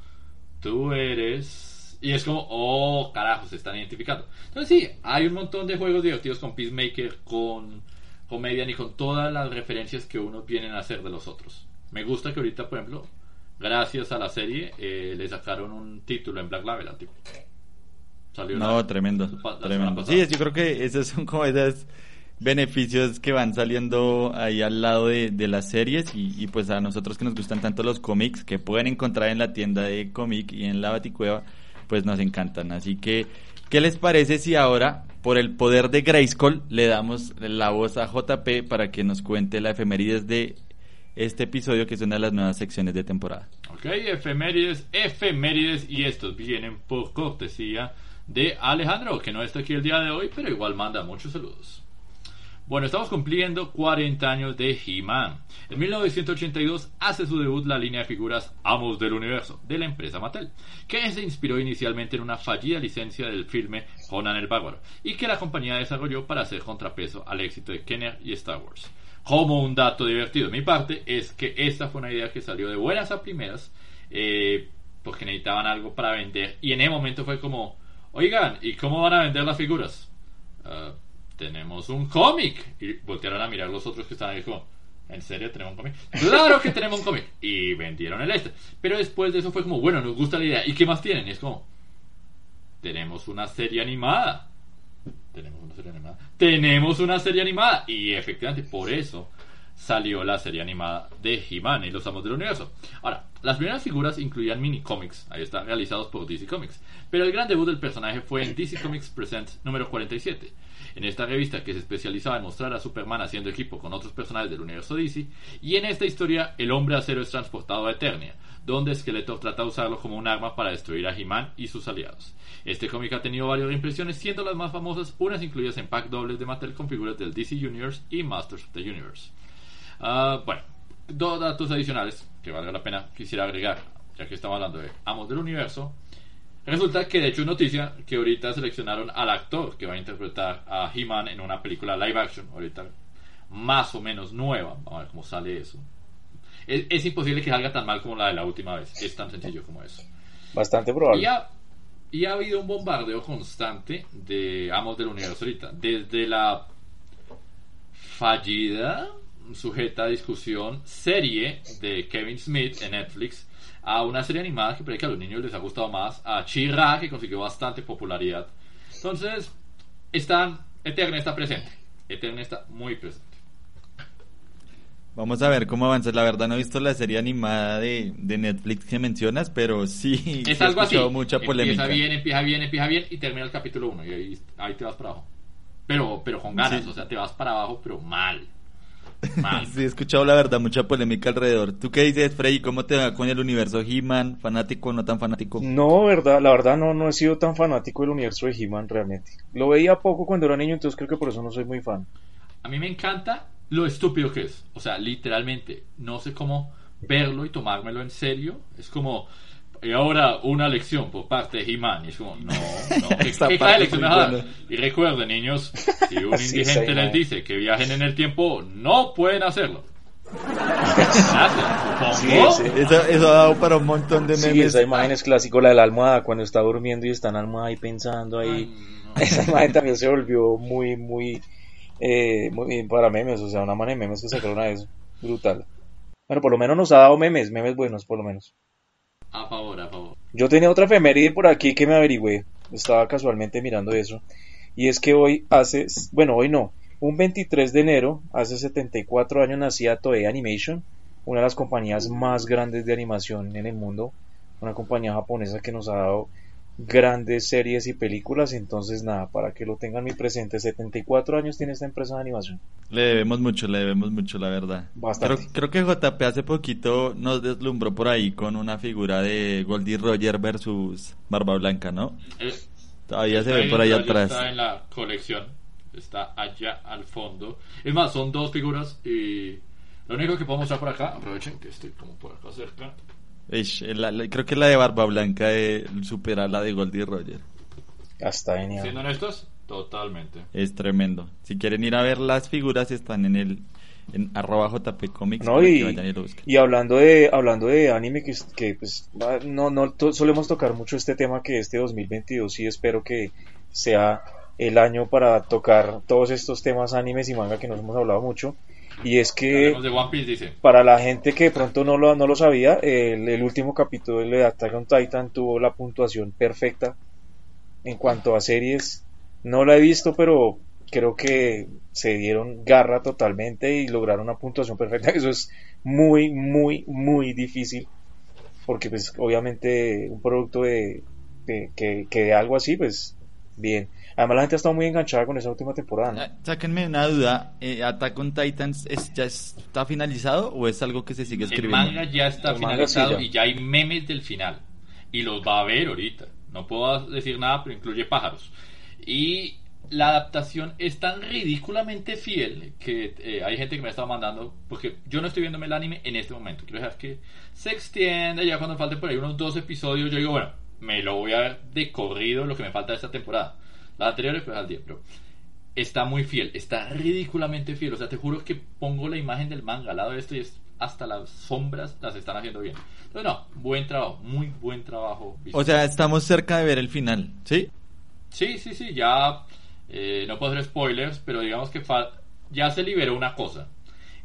tú eres... Y es como, oh, carajo, se están identificando. Entonces sí, hay un montón de juegos divertidos con Peacemaker, con Comedian y con todas las referencias que unos vienen a hacer de los otros. Me gusta que ahorita, por ejemplo, gracias a la serie, eh, le sacaron un título en Black Label al tipo. Salió no, tremendo. tremendo. Sí, yo creo que esas son como esas beneficios que van saliendo ahí al lado de, las series y, pues a nosotros que nos gustan tanto los cómics que pueden encontrar en la tienda de cómic y en la Baticueva pues nos encantan así que ¿Qué les parece si ahora, por el poder de Grayskull, le damos la voz a JP para que nos cuente la efemérides de este episodio, que es una de las nuevas secciones de temporada? Ok, efemérides, efemérides, y estos vienen por cortesía de Alejandro, que no está aquí el día de hoy, pero igual manda muchos saludos. Bueno, estamos cumpliendo 40 años de He-Man. En 1982 hace su debut la línea de figuras Amos del Universo de la empresa Mattel, que se inspiró inicialmente en una fallida licencia del filme Conan el Bárbaro y que la compañía desarrolló para hacer contrapeso al éxito de Kenner y Star Wars. Como un dato divertido de mi parte es que esta fue una idea que salió de buenas a primeras eh, porque necesitaban algo para vender y en ese momento fue como, oigan, ¿y cómo van a vender las figuras? Uh, tenemos un cómic. Y voltearon a mirar los otros que estaban ahí como, ¿en serio tenemos un cómic? Claro que tenemos un cómic. Y vendieron el este. Pero después de eso fue como, bueno, nos gusta la idea. ¿Y qué más tienen? Y es como, tenemos una serie animada. Tenemos una serie animada. Tenemos una serie animada. Y efectivamente, por eso salió la serie animada de He-Man y los Amos del Universo. Ahora, las primeras figuras incluían mini cómics, ahí están, realizados por DC Comics. Pero el gran debut del personaje fue en DC Comics Presents número 47. En esta revista que se especializaba en mostrar a Superman haciendo equipo con otros personajes del universo DC, y en esta historia el hombre acero es transportado a Eternia, donde Skeletor trata de usarlo como un arma para destruir a He-Man y sus aliados. Este cómic ha tenido varias impresiones, siendo las más famosas unas incluidas en pack dobles de Mattel con figuras del DC Universe y Masters of the Universe. Uh, bueno, dos datos adicionales que valga la pena quisiera agregar, ya que estamos hablando de Amos del Universo. Resulta que de hecho es noticia que ahorita seleccionaron al actor que va a interpretar a He-Man en una película live action, ahorita más o menos nueva. Vamos a ver cómo sale eso. Es, es imposible que salga tan mal como la de la última vez. Es tan sencillo como eso. Bastante probable. Y ha, y ha habido un bombardeo constante de Amos del Universo ahorita. Desde la fallida, sujeta a discusión, serie de Kevin Smith en Netflix a una serie animada que parece que a los niños les ha gustado más, a Chira que consiguió bastante popularidad. Entonces, están, Eterna está presente, Eterna está muy presente. Vamos a ver cómo avanza. La verdad no he visto la serie animada de, de Netflix que mencionas, pero sí es he algo así. mucha polémica. Empieza bien, empieza bien, empieza bien y termina el capítulo 1 y ahí, ahí, te vas para abajo. Pero, pero con ganas, sí. o sea, te vas para abajo, pero mal. Mal. sí, he escuchado la verdad mucha polémica alrededor. ¿Tú qué dices, Freddy? ¿Cómo te va con el universo He-Man? ¿Fanático o no tan fanático? No, verdad, la verdad no, no he sido tan fanático del universo de He-Man realmente. Lo veía poco cuando era niño, entonces creo que por eso no soy muy fan. A mí me encanta lo estúpido que es. O sea, literalmente, no sé cómo verlo y tomármelo en serio. Es como, y ahora una lección por parte de He-Man. Y es como, no, no, ¿qué, ¿qué lección? Y recuerden, niños, si un Sí, indigente sí, les man. dice que viajen en el tiempo, no pueden hacerlo. Gracias, Sí, sí. Eso, eso ha dado para un montón de Sí, memes. esa imagen es clásico, la de la almohada, cuando está durmiendo y está en la almohada ahí pensando ahí. Esa imagen también se volvió muy, muy, eh, muy bien para memes, o sea, una manera de memes que sacaron a eso. Brutal. Bueno, por lo menos nos ha dado memes, memes buenos, por lo menos. A favor, a favor. Yo tenía otra efeméride por aquí que me averigüé. Estaba casualmente mirando eso. Y es que hoy hace, bueno, hoy no, un 23 de enero, hace 74 años nacía Toei Animation, una de las compañías más grandes de animación en el mundo, una compañía japonesa que nos ha dado grandes series y películas, entonces nada, para que lo tengan muy presente, 74 años tiene esta empresa de animación. Le debemos mucho, le debemos mucho, la verdad. Bastante. Creo, creo que JP hace poquito nos deslumbró por ahí con una figura de Goldie Roger versus Barba Blanca, ¿no? Eh, Todavía se ve por ahí atrás. Está en la colección. Está allá al fondo. Es más, son dos figuras y lo único que podemos mostrar por acá, aprovechen que estoy como por acá cerca. Ish, la- la- creo que la de Barba Blanca eh, supera la de Goldie Roger. Hasta genial. Siendo honestos, totalmente. Es tremendo. Si quieren ir a ver las figuras, están en el en arroba JP Comics. No, y, y hablando de hablando de anime que, que pues no no to- solemos tocar mucho este tema que este 2022 sí espero que sea el año para tocar todos estos temas animes y manga que nos hemos hablado mucho y es que de One Piece, dice. para la gente que de pronto no lo, no lo sabía, el, el último capítulo de Attack on Titan tuvo la puntuación perfecta en cuanto a series. No la he visto, pero creo que se dieron garra totalmente y lograron una puntuación perfecta. Eso es muy, muy, muy difícil. Porque pues obviamente un producto de, de- que, que de algo así, pues bien. Además la gente ha estado muy enganchada con esa última temporada. ¿no? Ah, Sáquenme una duda, eh, ¿Attack on Titans es, ya está finalizado o es algo que se sigue El escribiendo? manga ya está El sí, finalizado ya. y ya hay memes del final. Y los va a ver ahorita. No puedo decir nada, pero incluye pájaros. Y la adaptación es tan ridículamente fiel que eh, hay gente que me ha estado mandando, porque yo no estoy viéndome el anime en este momento. Quiero dejar que se extienda ya cuando falten por ahí unos dos episodios. Yo digo, bueno, me lo voy a ver de corrido lo que me falta de esta temporada. Anteriores, al día, pero está muy fiel, está ridículamente fiel. O sea, te juro que pongo la imagen del manga al lado de esto y es hasta las sombras las están haciendo bien. Entonces, no, buen trabajo, muy buen trabajo. O sea, estamos cerca de ver el final, ¿sí? Sí, sí, sí, ya eh, no puedo hacer spoilers, pero digamos que ya se liberó una cosa.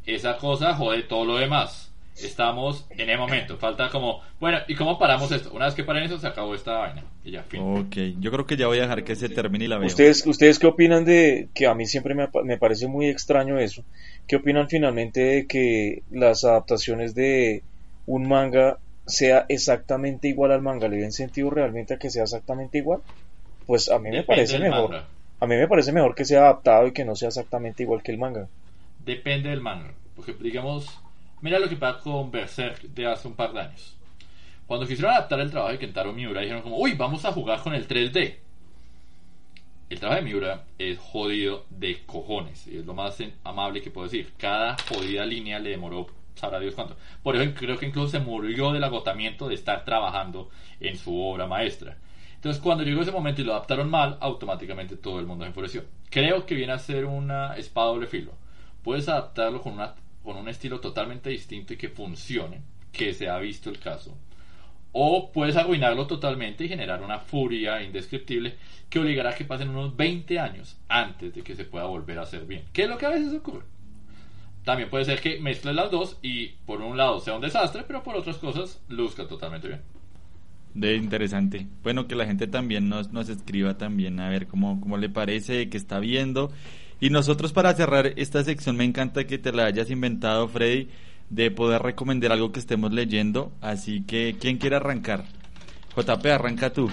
Esa cosa jode todo lo demás. Estamos en el momento, falta como, bueno, ¿y cómo paramos esto? Una vez que paren eso, se acabó esta vaina. Y ya, fin. Ok, yo creo que ya voy a dejar que se termine y la veo. ¿Ustedes, ¿Ustedes qué opinan de que a mí siempre me, me parece muy extraño eso? ¿Qué opinan finalmente de que las adaptaciones de un manga sea exactamente igual al manga? ¿Le den sentido realmente a que sea exactamente igual? Pues a mí me Depende parece del mejor. manga. A mí me parece mejor que sea adaptado y que no sea exactamente igual que el manga. Depende del manga. Porque, digamos, mira lo que pasa con Berserk de hace un par de años. Cuando quisieron adaptar el trabajo de Kentaro Miura, dijeron como, uy, vamos a jugar con el 3D. El trabajo de Miura es jodido de cojones. Y es lo más amable que puedo decir. Cada jodida línea le demoró, sabrá Dios cuánto. Por eso creo que incluso se murió del agotamiento de estar trabajando en su obra maestra. Entonces, cuando llegó ese momento y lo adaptaron mal, automáticamente todo el mundo se enfureció. Creo que viene a ser una espada doble filo. Puedes adaptarlo con, una, con un estilo totalmente distinto y que funcione, que se ha visto el caso. O puedes arruinarlo totalmente y generar una furia indescriptible que obligará a que pasen unos 20 años antes de que se pueda volver a hacer bien. ¿Qué es lo que a veces ocurre? También puede ser que mezcles las dos y por un lado sea un desastre, pero por otras cosas luzca totalmente bien. De interesante. Bueno, que la gente también nos, nos escriba también a ver cómo, cómo le parece, qué está viendo. Y nosotros para cerrar esta sección me encanta que te la hayas inventado, Freddy, de poder recomendar algo que estemos leyendo. Así que, ¿quién quiere arrancar? JP, arranca tú.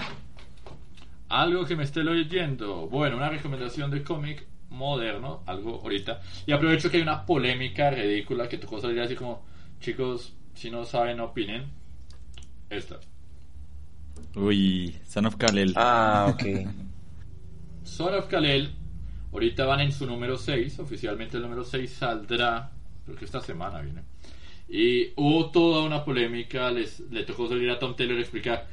Algo que me esté leyendo. Bueno, una recomendación de cómic moderno, algo ahorita. Y aprovecho que hay una polémica ridícula que tocó salir así como, chicos, si no saben, opinen. Esta. Uy, Son of Kalel. Ah, ok. Son of Kalel, ahorita van en su número 6, oficialmente el número 6 saldrá, creo que esta semana viene. Y hubo toda una polémica, les, le tocó salir a Tom Taylor a explicar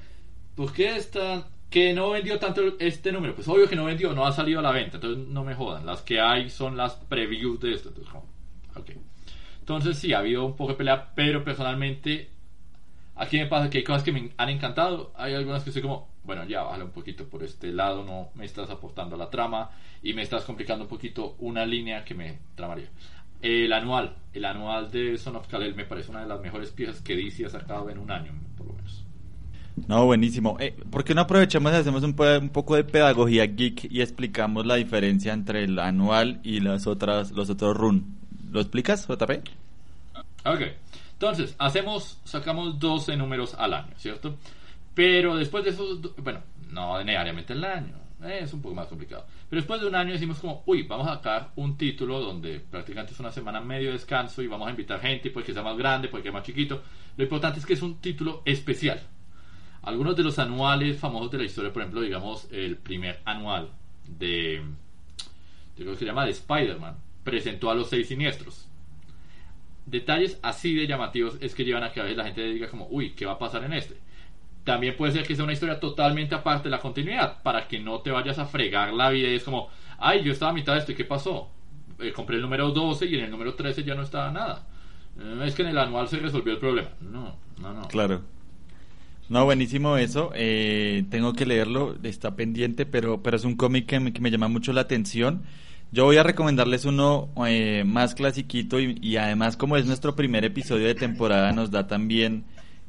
por qué está, que no vendió tanto este número. Pues obvio que no vendió, no ha salido a la venta, entonces no me jodan. Las que hay son las previews de esto. Entonces, como, ok. Entonces sí, ha habido un poco de pelea, pero personalmente Aquí me pasa que hay cosas que me han encantado, hay algunas que soy como, bueno, ya bájale un poquito por este lado, no me estás aportando a la trama y me estás complicando un poquito una línea que me tramaría. El anual, el anual de Son of Kalel me parece una de las mejores piezas que DC ha sacado en un año, por lo menos. No, buenísimo. Eh, ¿Por qué no aprovechamos y hacemos un, un poco de pedagogía geek y explicamos la diferencia entre el anual y las otras, los otros run? ¿Lo explicas, JP? Ok, entonces, hacemos, sacamos 12 números al año, ¿cierto? Pero después de esos, bueno, no necesariamente el año, eh, es un poco más complicado. Pero después de un año decimos como, uy, vamos a sacar un título donde prácticamente es una semana medio de descanso y vamos a invitar gente, puede que sea más grande, puede que sea más chiquito. Lo importante es que es un título especial. Algunos de los anuales famosos de la historia, por ejemplo, digamos, el primer anual de, yo creo que se llama de Spider-Man, presentó a los seis siniestros detalles así de llamativos es que llevan a que a veces la gente diga como, uy, ¿qué va a pasar en este? También puede ser que sea una historia totalmente aparte de la continuidad, para que no te vayas a fregar la vida y es como, ay, yo estaba a mitad de esto y ¿qué pasó? Eh, compré el número 12 y en el número 13 ya no estaba nada. Eh, es que en el anual se resolvió el problema. No, no, no. Claro. No, buenísimo eso. Eh, tengo que leerlo, está pendiente, pero, pero es un cómic que me, llama mucho la atención. Yo voy a recomendarles uno eh, más clasiquito y, y además como es nuestro primer episodio de temporada nos da también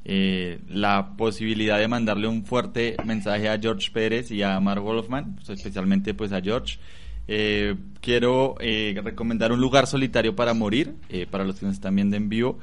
eh, la posibilidad de mandarle un fuerte mensaje a George Pérez y a Mark Wolfman, pues, especialmente pues a George. Eh, quiero eh, recomendar Un lugar solitario para morir, eh, para los que nos están viendo en vivo.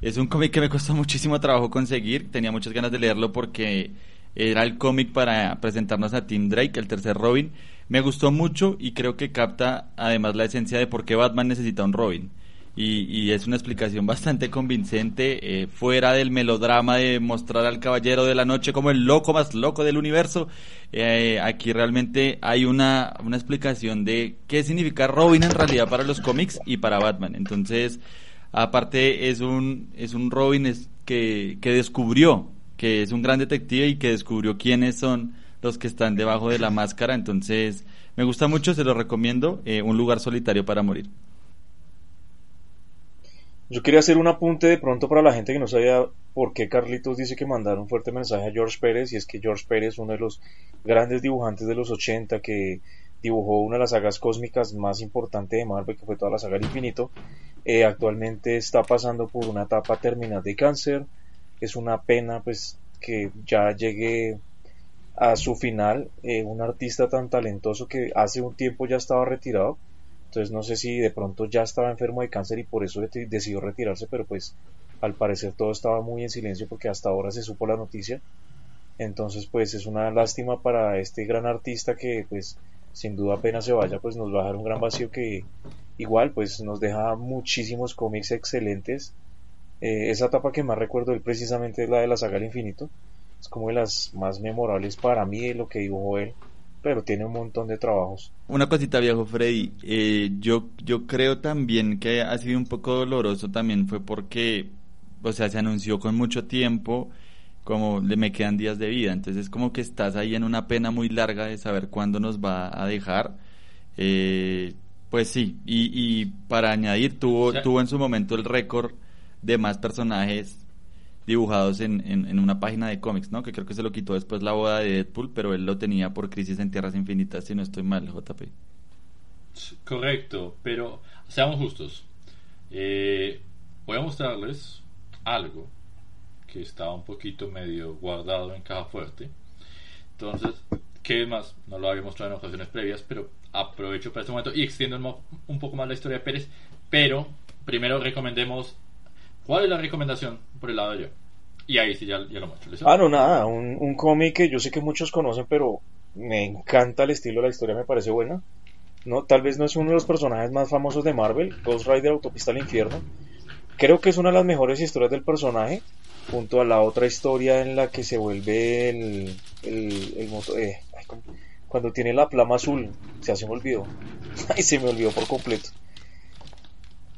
Es un cómic que me costó muchísimo trabajo conseguir, tenía muchas ganas de leerlo porque era el cómic para presentarnos a Tim Drake, el tercer Robin. Me gustó mucho y creo que capta además la esencia de por qué Batman necesita un Robin. Y, es una explicación bastante convincente, eh, fuera del melodrama de mostrar al Caballero de la Noche como el loco más loco del universo. Eh, aquí realmente hay una, una explicación de qué significa Robin en realidad para los cómics y para Batman. Entonces, aparte es un, es un Robin que, que descubrió que es un gran detective y que descubrió quiénes son los que están debajo de la máscara. Entonces, me gusta mucho, se lo recomiendo, eh, Un lugar solitario para morir. Yo quería hacer un apunte de pronto para la gente que no sabía por qué Carlitos dice que mandaron un fuerte mensaje a George Pérez, y es que George Pérez, uno de los grandes dibujantes de los 80, que dibujó una de las sagas cósmicas más importantes de Marvel, que fue toda la saga del infinito, eh, actualmente está pasando por una etapa terminal de cáncer. Es una pena pues que ya llegue a su final eh, un artista tan talentoso que hace un tiempo ya estaba retirado entonces no sé si de pronto ya estaba enfermo de cáncer y por eso decidió retirarse, pero pues al parecer todo estaba muy en silencio porque hasta ahora se supo la noticia. Entonces pues es una lástima para este gran artista que pues sin duda apenas se vaya pues nos va a dejar un gran vacío que igual pues nos deja muchísimos cómics excelentes. Eh, esa etapa que más recuerdo él precisamente es la de la saga del infinito. Es como de las más memorables para mí de lo que dibujó él pero tiene un montón de trabajos. Una cosita viejo Freddy, eh, yo, yo creo también que ha sido un poco doloroso también fue porque, o sea, se anunció con mucho tiempo como le me quedan días de vida, entonces es como que estás ahí en una pena muy larga de saber cuándo nos va a dejar. Eh, pues sí, y, y para añadir, tuvo, tuvo en su momento el récord de más personajes dibujados en, en, una página de cómics, ¿no? Que creo que se lo quitó después la boda de Deadpool, pero él lo tenía por Crisis en Tierras Infinitas, si no estoy mal, JP. Correcto, pero seamos justos. Eh, voy a mostrarles algo que estaba un poquito medio guardado en caja fuerte. Entonces, ¿qué más? No lo había mostrado en ocasiones previas, pero aprovecho para este momento y extiendo un poco más la historia de Pérez. Pero primero recomendemos ¿Cuál es la recomendación por el lado yo? Y ahí sí ya, lo muestro. Ah, no, nada. Un, un cómic que yo sé que muchos conocen, pero me encanta el estilo de la historia, me parece buena. No, tal vez no es uno de los personajes más famosos de Marvel, Ghost Rider Autopista al Infierno. Creo que es una de las mejores historias del personaje, junto a la otra historia en la que se vuelve el, el, el eh, cuando tiene la plama azul, se hace me olvidó. Ay, se me olvidó por completo.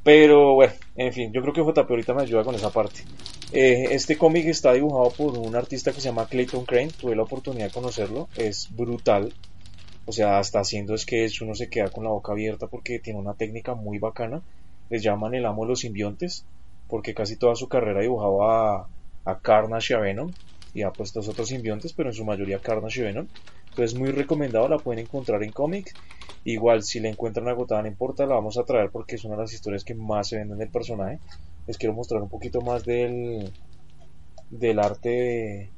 Pero bueno, en fin, yo creo que JP ahorita me ayuda con esa parte. Eh, este cómic está dibujado por un artista que se llama Clayton Crane, tuve la oportunidad de conocerlo, es brutal. O sea, hasta haciendo sketch uno se queda con la boca abierta porque tiene una técnica muy bacana. Les llaman el amo de los simbiontes, porque casi toda su carrera dibujaba a, a Carnage y a Venom, y ha puesto otros simbiontes, pero en su mayoría Carnage y Venom. Entonces muy recomendado, la pueden encontrar en cómics. Igual si la encuentran agotada no importa, la vamos a traer porque es una de las historias que más se venden del personaje. Les quiero mostrar un poquito más del, del arte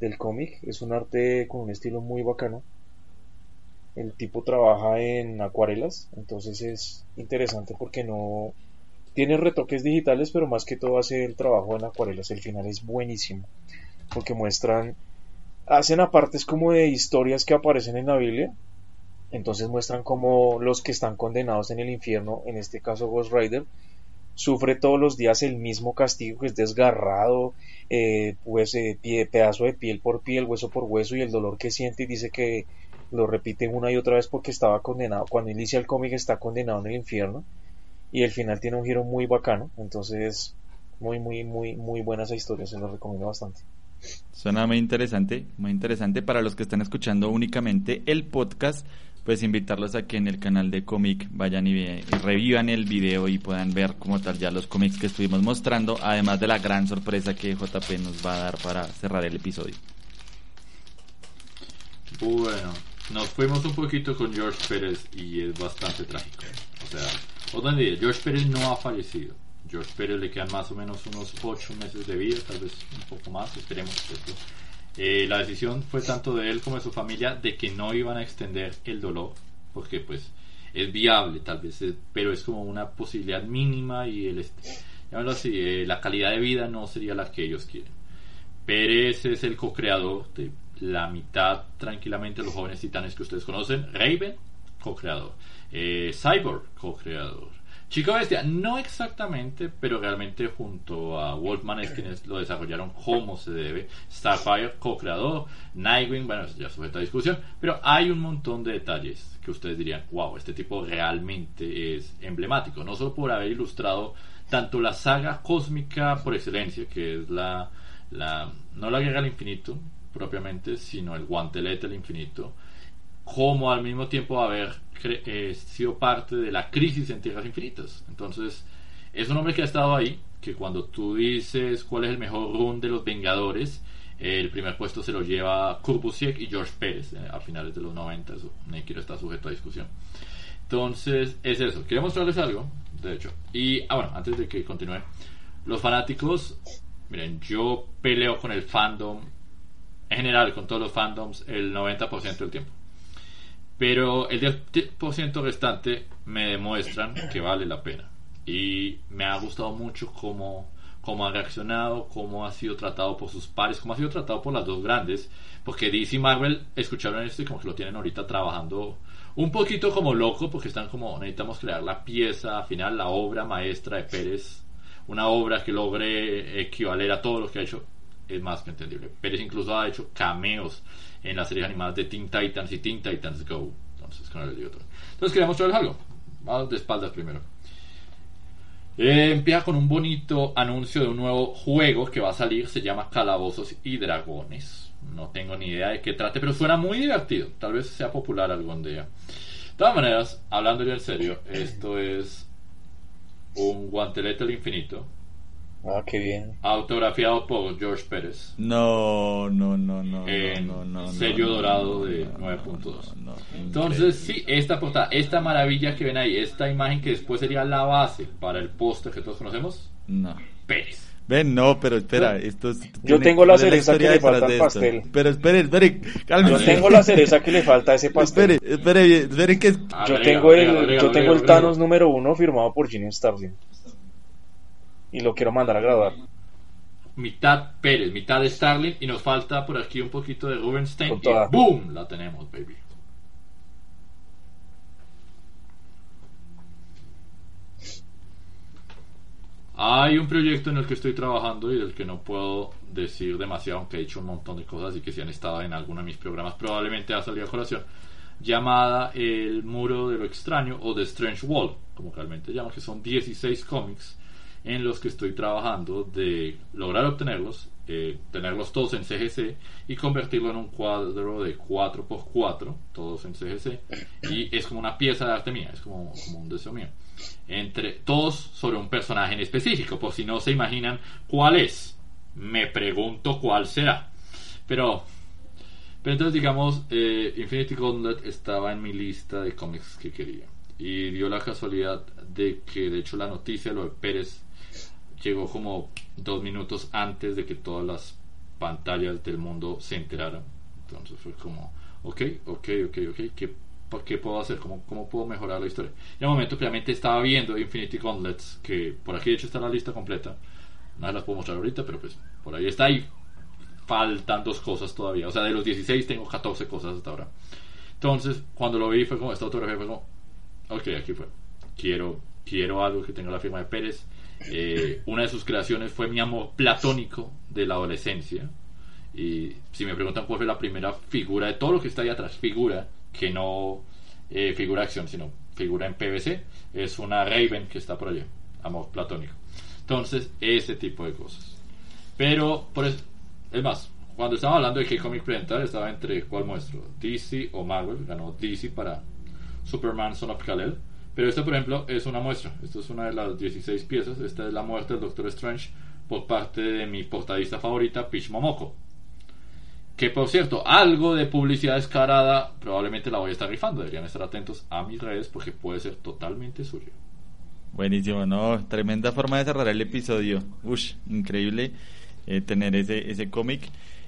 del cómic. Es un arte con un estilo muy bacano. El tipo trabaja en acuarelas, entonces es interesante porque no tiene retoques digitales, pero más que todo hace el trabajo en acuarelas. El final es buenísimo porque muestran hacen apartes como de historias que aparecen en la Biblia. Entonces muestran como los que están condenados en el infierno, en este caso Ghost Rider, sufre todos los días el mismo castigo, que es desgarrado, eh, pues eh, pie, pedazo de piel por piel, hueso por hueso, y el dolor que siente y dice que lo repite una y otra vez porque estaba condenado, cuando inicia el cómic está condenado en el infierno, y el final tiene un giro muy bacano, entonces muy, muy, muy, muy buena esa historia, se lo recomiendo bastante. Suena muy interesante, muy interesante para los que están escuchando únicamente el podcast, pues invitarlos a que en el canal de cómic vayan y, revivan el video y puedan ver como tal ya los cómics que estuvimos mostrando, además de la gran sorpresa que JP nos va a dar para cerrar el episodio. Bueno, nos fuimos un poquito con George Pérez y es bastante trágico. O sea, George Pérez no ha fallecido George Pérez le quedan más o menos unos 8 meses de vida, tal vez un poco más, esperemos. Eh, la decisión fue tanto de él como de su familia de que no iban a extender el dolor, porque pues es viable tal vez, pero es como una posibilidad mínima y el, así, eh, la calidad de vida no sería la que ellos quieren. Pérez es el co-creador de la mitad tranquilamente los jóvenes titanes que ustedes conocen. Raven, co-creador. Eh, Cyborg, co-creador. Chico Bestia, no exactamente, pero realmente junto a Wolfman es quienes lo desarrollaron como se debe. Starfire, co-creador. Nightwing, bueno, ya sujeto a discusión, pero hay un montón de detalles que ustedes dirían, wow, este tipo realmente es emblemático, no solo por haber ilustrado tanto la saga cósmica por excelencia, que es la, la no la guerra al infinito propiamente, sino el guantelete al infinito, como al mismo tiempo haber eh, sido parte de la crisis en Tierras Infinitas. Entonces, es un hombre que ha estado ahí, que cuando tú dices cuál es el mejor run de los Vengadores, el primer puesto se lo lleva Kurbusiek y George Pérez eh, a finales de los 90, eso ni quiero estar sujeto a discusión. Entonces, es eso. Quería mostrarles algo, de hecho. Y, ah, bueno, antes de que continúe, los fanáticos, miren, yo peleo con el fandom, en general, con todos los fandoms, el 90% del tiempo. Pero el 10% restante me demuestran que vale la pena. Y me ha gustado mucho cómo, cómo ha reaccionado, cómo ha sido tratado por sus pares, cómo ha sido tratado por las dos grandes. Porque DC y Marvel escucharon esto y como que lo tienen ahorita trabajando un poquito como loco, porque están como, necesitamos crear la pieza final, la obra maestra de Pérez. Una obra que logre equivaler a todo lo que ha hecho. Es más que entendible. Pérez incluso ha hecho cameos en las series animadas de Teen Titans y Teen Titans Go. Entonces, con el Entonces, quería mostrarles algo. Vamos de espaldas primero. Eh, empieza con un bonito anuncio de un nuevo juego que va a salir. Se llama Calabozos y Dragones. No tengo ni idea de qué trate, pero suena muy divertido. Tal vez sea popular algún día. De todas maneras, hablando en serio, esto es un guantelete al infinito Ah, qué bien. Autografiado por George Pérez. No, no, no, no. En no, no, sello dorado de 9.2. Entonces, sí, esta portada, esta maravilla que ven ahí, esta imagen que después sería la base para el póster que todos conocemos. No. Pérez. Ven, no, pero espera, esto Yo tengo la cereza que le falta al pastel. Pero espere, espere, Yo tengo la cereza que le falta a ese pastel. Espere, espere, espere que... yo tengo el, yo tengo el Thanos número uno firmado por Gene Starling y lo quiero mandar a graduar. Mitad Pérez, mitad Starling y nos falta por aquí un poquito de Rubenstein y ¡boom! La tenemos, baby. Hay un proyecto en el que estoy trabajando y del que no puedo decir demasiado, aunque he hecho un montón de cosas y que si han estado en alguno de mis programas probablemente ha salido a colación, llamada El Muro de lo Extraño o The Strange Wall, como realmente llaman, que son 16 cómics en los que estoy trabajando de lograr obtenerlos, eh, tenerlos todos en CGC y convertirlo en un cuadro de 4x4, todos en CGC, y es como una pieza de arte mía, es como, un deseo mío. Entre todos sobre un personaje en específico, por si no se imaginan cuál es, me pregunto cuál será. Pero, pero entonces digamos, eh, Infinity Gauntlet estaba en mi lista de cómics que quería. Y dio la casualidad de que de hecho la noticia, lo de Pérez, llegó como dos minutos antes de que todas las pantallas del mundo se enteraran. Entonces fue como, ok, ok, ok, ok, ¿qué, ¿qué puedo hacer? ¿Cómo, ¿Cómo puedo mejorar la historia? Y un momento previamente estaba viendo Infinity Gauntlets, que por aquí de hecho está la lista completa. No las puedo mostrar ahorita, pero pues por ahí está y faltan dos cosas todavía. O sea, de los 16 tengo 14 cosas hasta ahora. Entonces, cuando lo vi fue como, esta fotografía fue como, ok, aquí fue. Quiero, quiero algo que tenga la firma de Pérez eh, una de sus creaciones fue mi amor platónico de la adolescencia. Y si me preguntan cuál fue la primera figura de todo lo que está ahí atrás, figura, que no eh, figura acción, sino figura en PVC, es una Raven que está por allá, amor platónico. Entonces, ese tipo de cosas. Pero, por eso, es más, cuando estaba hablando de que comic presentar, estaba entre cuál muestro, DC o Marvel, ganó DC para Superman Son of Kal-El pero esta, por ejemplo, es una muestra. Esta es una de las 16 piezas. Esta es la muerte del Doctor Strange por parte de mi portadista favorita, Peach Momoko. Que por cierto, algo de publicidad descarada probablemente la voy a estar rifando. Deberían estar atentos a mis redes porque puede ser totalmente suyo. Buenísimo, ¿no? Tremenda forma de cerrar el episodio. Ush, increíble eh, tener ese, ese cómic.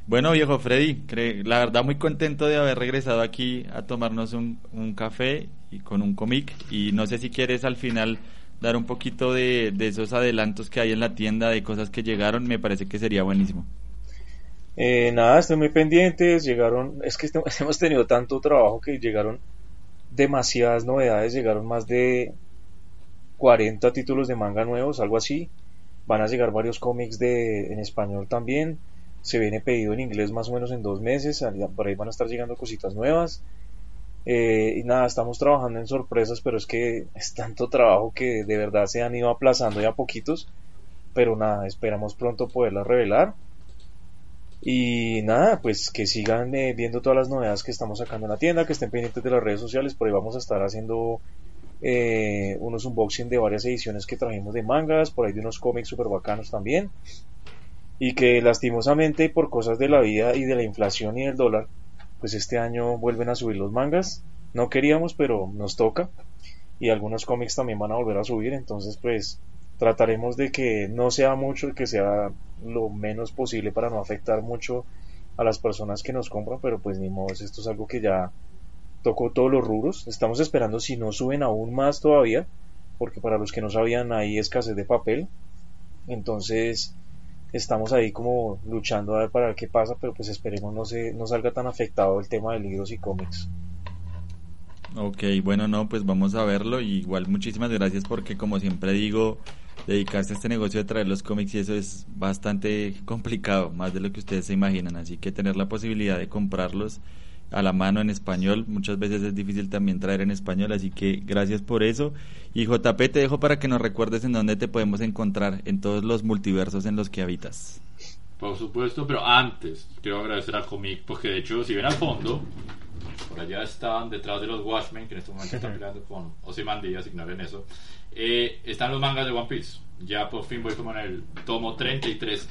Bueno, viejo Freddy, la verdad muy contento de haber regresado aquí a tomarnos un, un café y con un cómic. Y no sé si quieres al final dar un poquito de, esos adelantos que hay en la tienda, de cosas que llegaron, me parece que sería buenísimo. Eh, nada, estoy muy pendientes. Llegaron, es que hemos tenido tanto trabajo que llegaron demasiadas novedades. Llegaron más de 40 títulos de manga nuevos, algo así. Van a llegar varios cómics de, en español también. Se viene pedido en inglés más o menos en dos meses. Por ahí van a estar llegando cositas nuevas. Eh, y nada, estamos trabajando en sorpresas, pero es que es tanto trabajo que de verdad se han ido aplazando ya poquitos. Pero nada, esperamos pronto poderlas revelar. Y nada, pues que sigan eh, viendo todas las novedades que estamos sacando en la tienda, que estén pendientes de las redes sociales, por ahí vamos a estar haciendo eh, unos unboxing de varias ediciones que trajimos de mangas, por ahí de unos cómics super bacanos también. Y que lastimosamente por cosas de la vida y de la inflación y del dólar, pues este año vuelven a subir los mangas. No queríamos, pero nos toca. Y algunos cómics también van a volver a subir, entonces pues trataremos de que no sea mucho, que sea lo menos posible para no afectar mucho a las personas que nos compran, pero pues ni modo, esto es algo que ya tocó todos los rubros. Estamos esperando si no suben aún más todavía, porque para los que no sabían hay escasez de papel. Entonces estamos ahí como luchando a ver para ver qué pasa, pero pues esperemos no se no salga tan afectado el tema de libros y cómics. Ok, bueno, no, pues vamos a verlo. igual muchísimas gracias porque como siempre digo, dedicarse a este negocio de traer los cómics y eso es bastante complicado, más de lo que ustedes se imaginan. Así que tener la posibilidad de comprarlos a la mano en español. Muchas veces es difícil también traer en español, así que gracias por eso. Y JP, te dejo para que nos recuerdes en dónde te podemos encontrar en todos los multiversos en los que habitas. Por supuesto, pero antes quiero agradecer a Comic, porque de hecho, si ven al fondo, por allá están detrás de los Watchmen, que en este momento están peleando con Ozymandias, ignoren eso. Eh, están los mangas de One Piece. Ya por fin voy como en el tomo 33.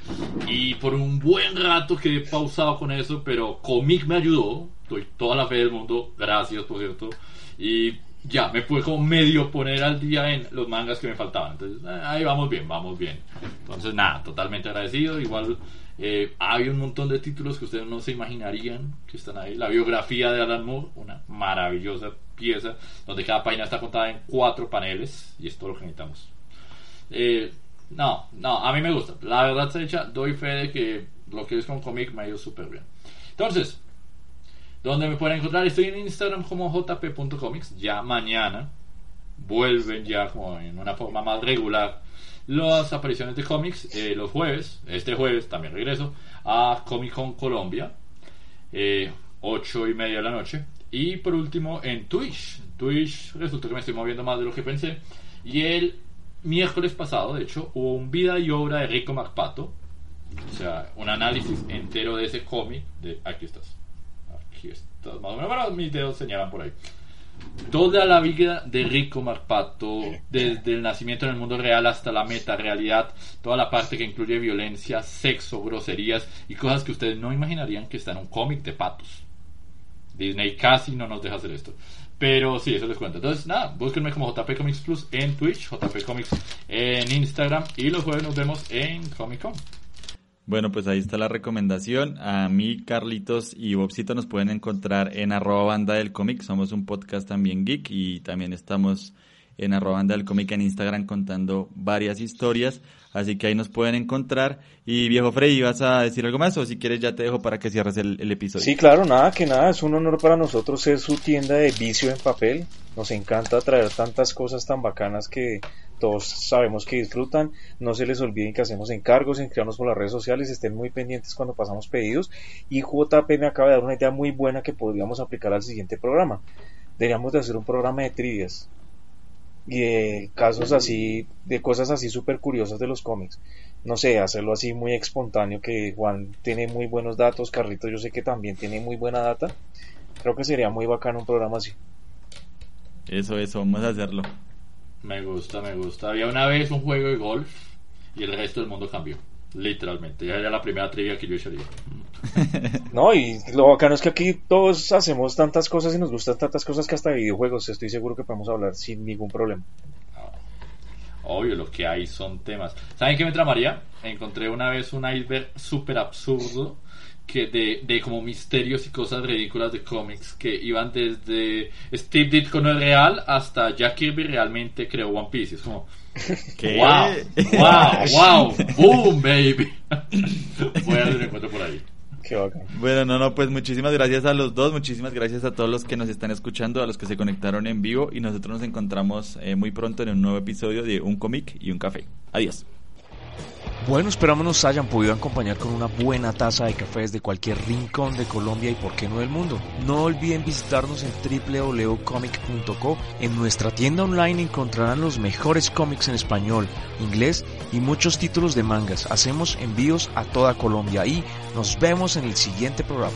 Y por un buen rato quedé pausado con eso, pero Comic me ayudó. Doy toda la fe del mundo. Gracias, por cierto. Y ya, me pude como medio poner al día en los mangas que me faltaban. Entonces, eh, ahí vamos bien, vamos bien. Entonces, nada, totalmente agradecido. Igual eh, hay un montón de títulos que ustedes no se imaginarían que están ahí. La biografía de Alan Moore, una maravillosa pieza, donde cada página está contada en cuatro paneles, y es todo lo que necesitamos. Eh, no, no, a mí me gusta. La verdad se echa, doy fe de que lo que es con cómic me ha ido súper bien. Entonces, ¿dónde me pueden encontrar? Estoy en Instagram como jp.comics. Ya mañana vuelven ya como en una forma más regular las apariciones de cómics eh, los jueves, este jueves también regreso a Comic Con Colombia, eh, 8 y media de la noche. Y por último en Twitch. Twitch resulta que me estoy moviendo más de lo que pensé. Y el miércoles pasado, de hecho, hubo un vida y obra de Rico MacPato. O sea, un análisis entero de ese cómic. De, aquí estás. Aquí estás. Más o menos. Mis dedos señalan por ahí. Toda la vida de Rico Marpato, desde el nacimiento en el mundo real hasta la meta realidad, toda la parte que incluye violencia, sexo, groserías y cosas que ustedes no imaginarían que está en un cómic de patos. Disney casi no nos deja hacer esto. Pero sí, eso les cuento. Entonces, nada, búsquenme como JP Comics Plus en Twitch, JP Comics en Instagram y los jueves nos vemos en Comic Con. Bueno, pues ahí está la recomendación. A mí, Carlitos y Bobcito nos pueden encontrar en arroba banda del cómic. Somos un podcast también geek y también estamos en arroba del cómic en Instagram contando varias historias. Así que ahí nos pueden encontrar. Y viejo Freddy, ¿vas a decir algo más? O si quieres ya te dejo para que cierres el, el episodio. Sí, claro, nada, que nada. Es un honor para nosotros ser su tienda de vicio en papel. Nos encanta traer tantas cosas tan bacanas que todos sabemos que disfrutan. No se les olviden que hacemos encargos, inscribirnos por las redes sociales, estén muy pendientes cuando pasamos pedidos. Y JP me acaba de dar una idea muy buena que podríamos aplicar al siguiente programa. Deberíamos de hacer un programa de trivias y de casos así, de cosas así súper curiosas de los cómics. No sé, hacerlo así muy espontáneo, que Juan tiene muy buenos datos, Carlitos yo sé que también tiene muy buena data. Creo que sería muy bacano un programa así. Eso, eso, vamos a hacerlo. Me gusta, me gusta. Había una vez un juego de golf y el resto del mundo cambió. Literalmente. Ya era la primera trivia que yo echaría. No, y lo bacano es que aquí todos hacemos tantas cosas y nos gustan tantas cosas que hasta de videojuegos estoy seguro que podemos hablar sin ningún problema. Obvio, lo que hay son temas. ¿Saben qué me tramaría? Encontré una vez un iceberg súper absurdo que de, de, como misterios y cosas ridículas de cómics que iban desde Steve Ditko no es real hasta Jack Kirby realmente creó One Piece. Es como, ¿Qué? wow, wow, wow, boom, baby. Voy a dar un encuentro por ahí. Bueno, no, no, pues muchísimas gracias a los dos, muchísimas gracias a todos los que nos están escuchando, a los que se conectaron en vivo y nosotros nos encontramos eh, muy pronto en un nuevo episodio de Un cómic y un café. Adiós. Bueno, esperamos nos hayan podido acompañar con una buena taza de café desde cualquier rincón de Colombia y por qué no del mundo. No olviden visitarnos en www.comic.co. En nuestra tienda online encontrarán los mejores cómics en español, inglés y muchos títulos de mangas. Hacemos envíos a toda Colombia y nos vemos en el siguiente programa.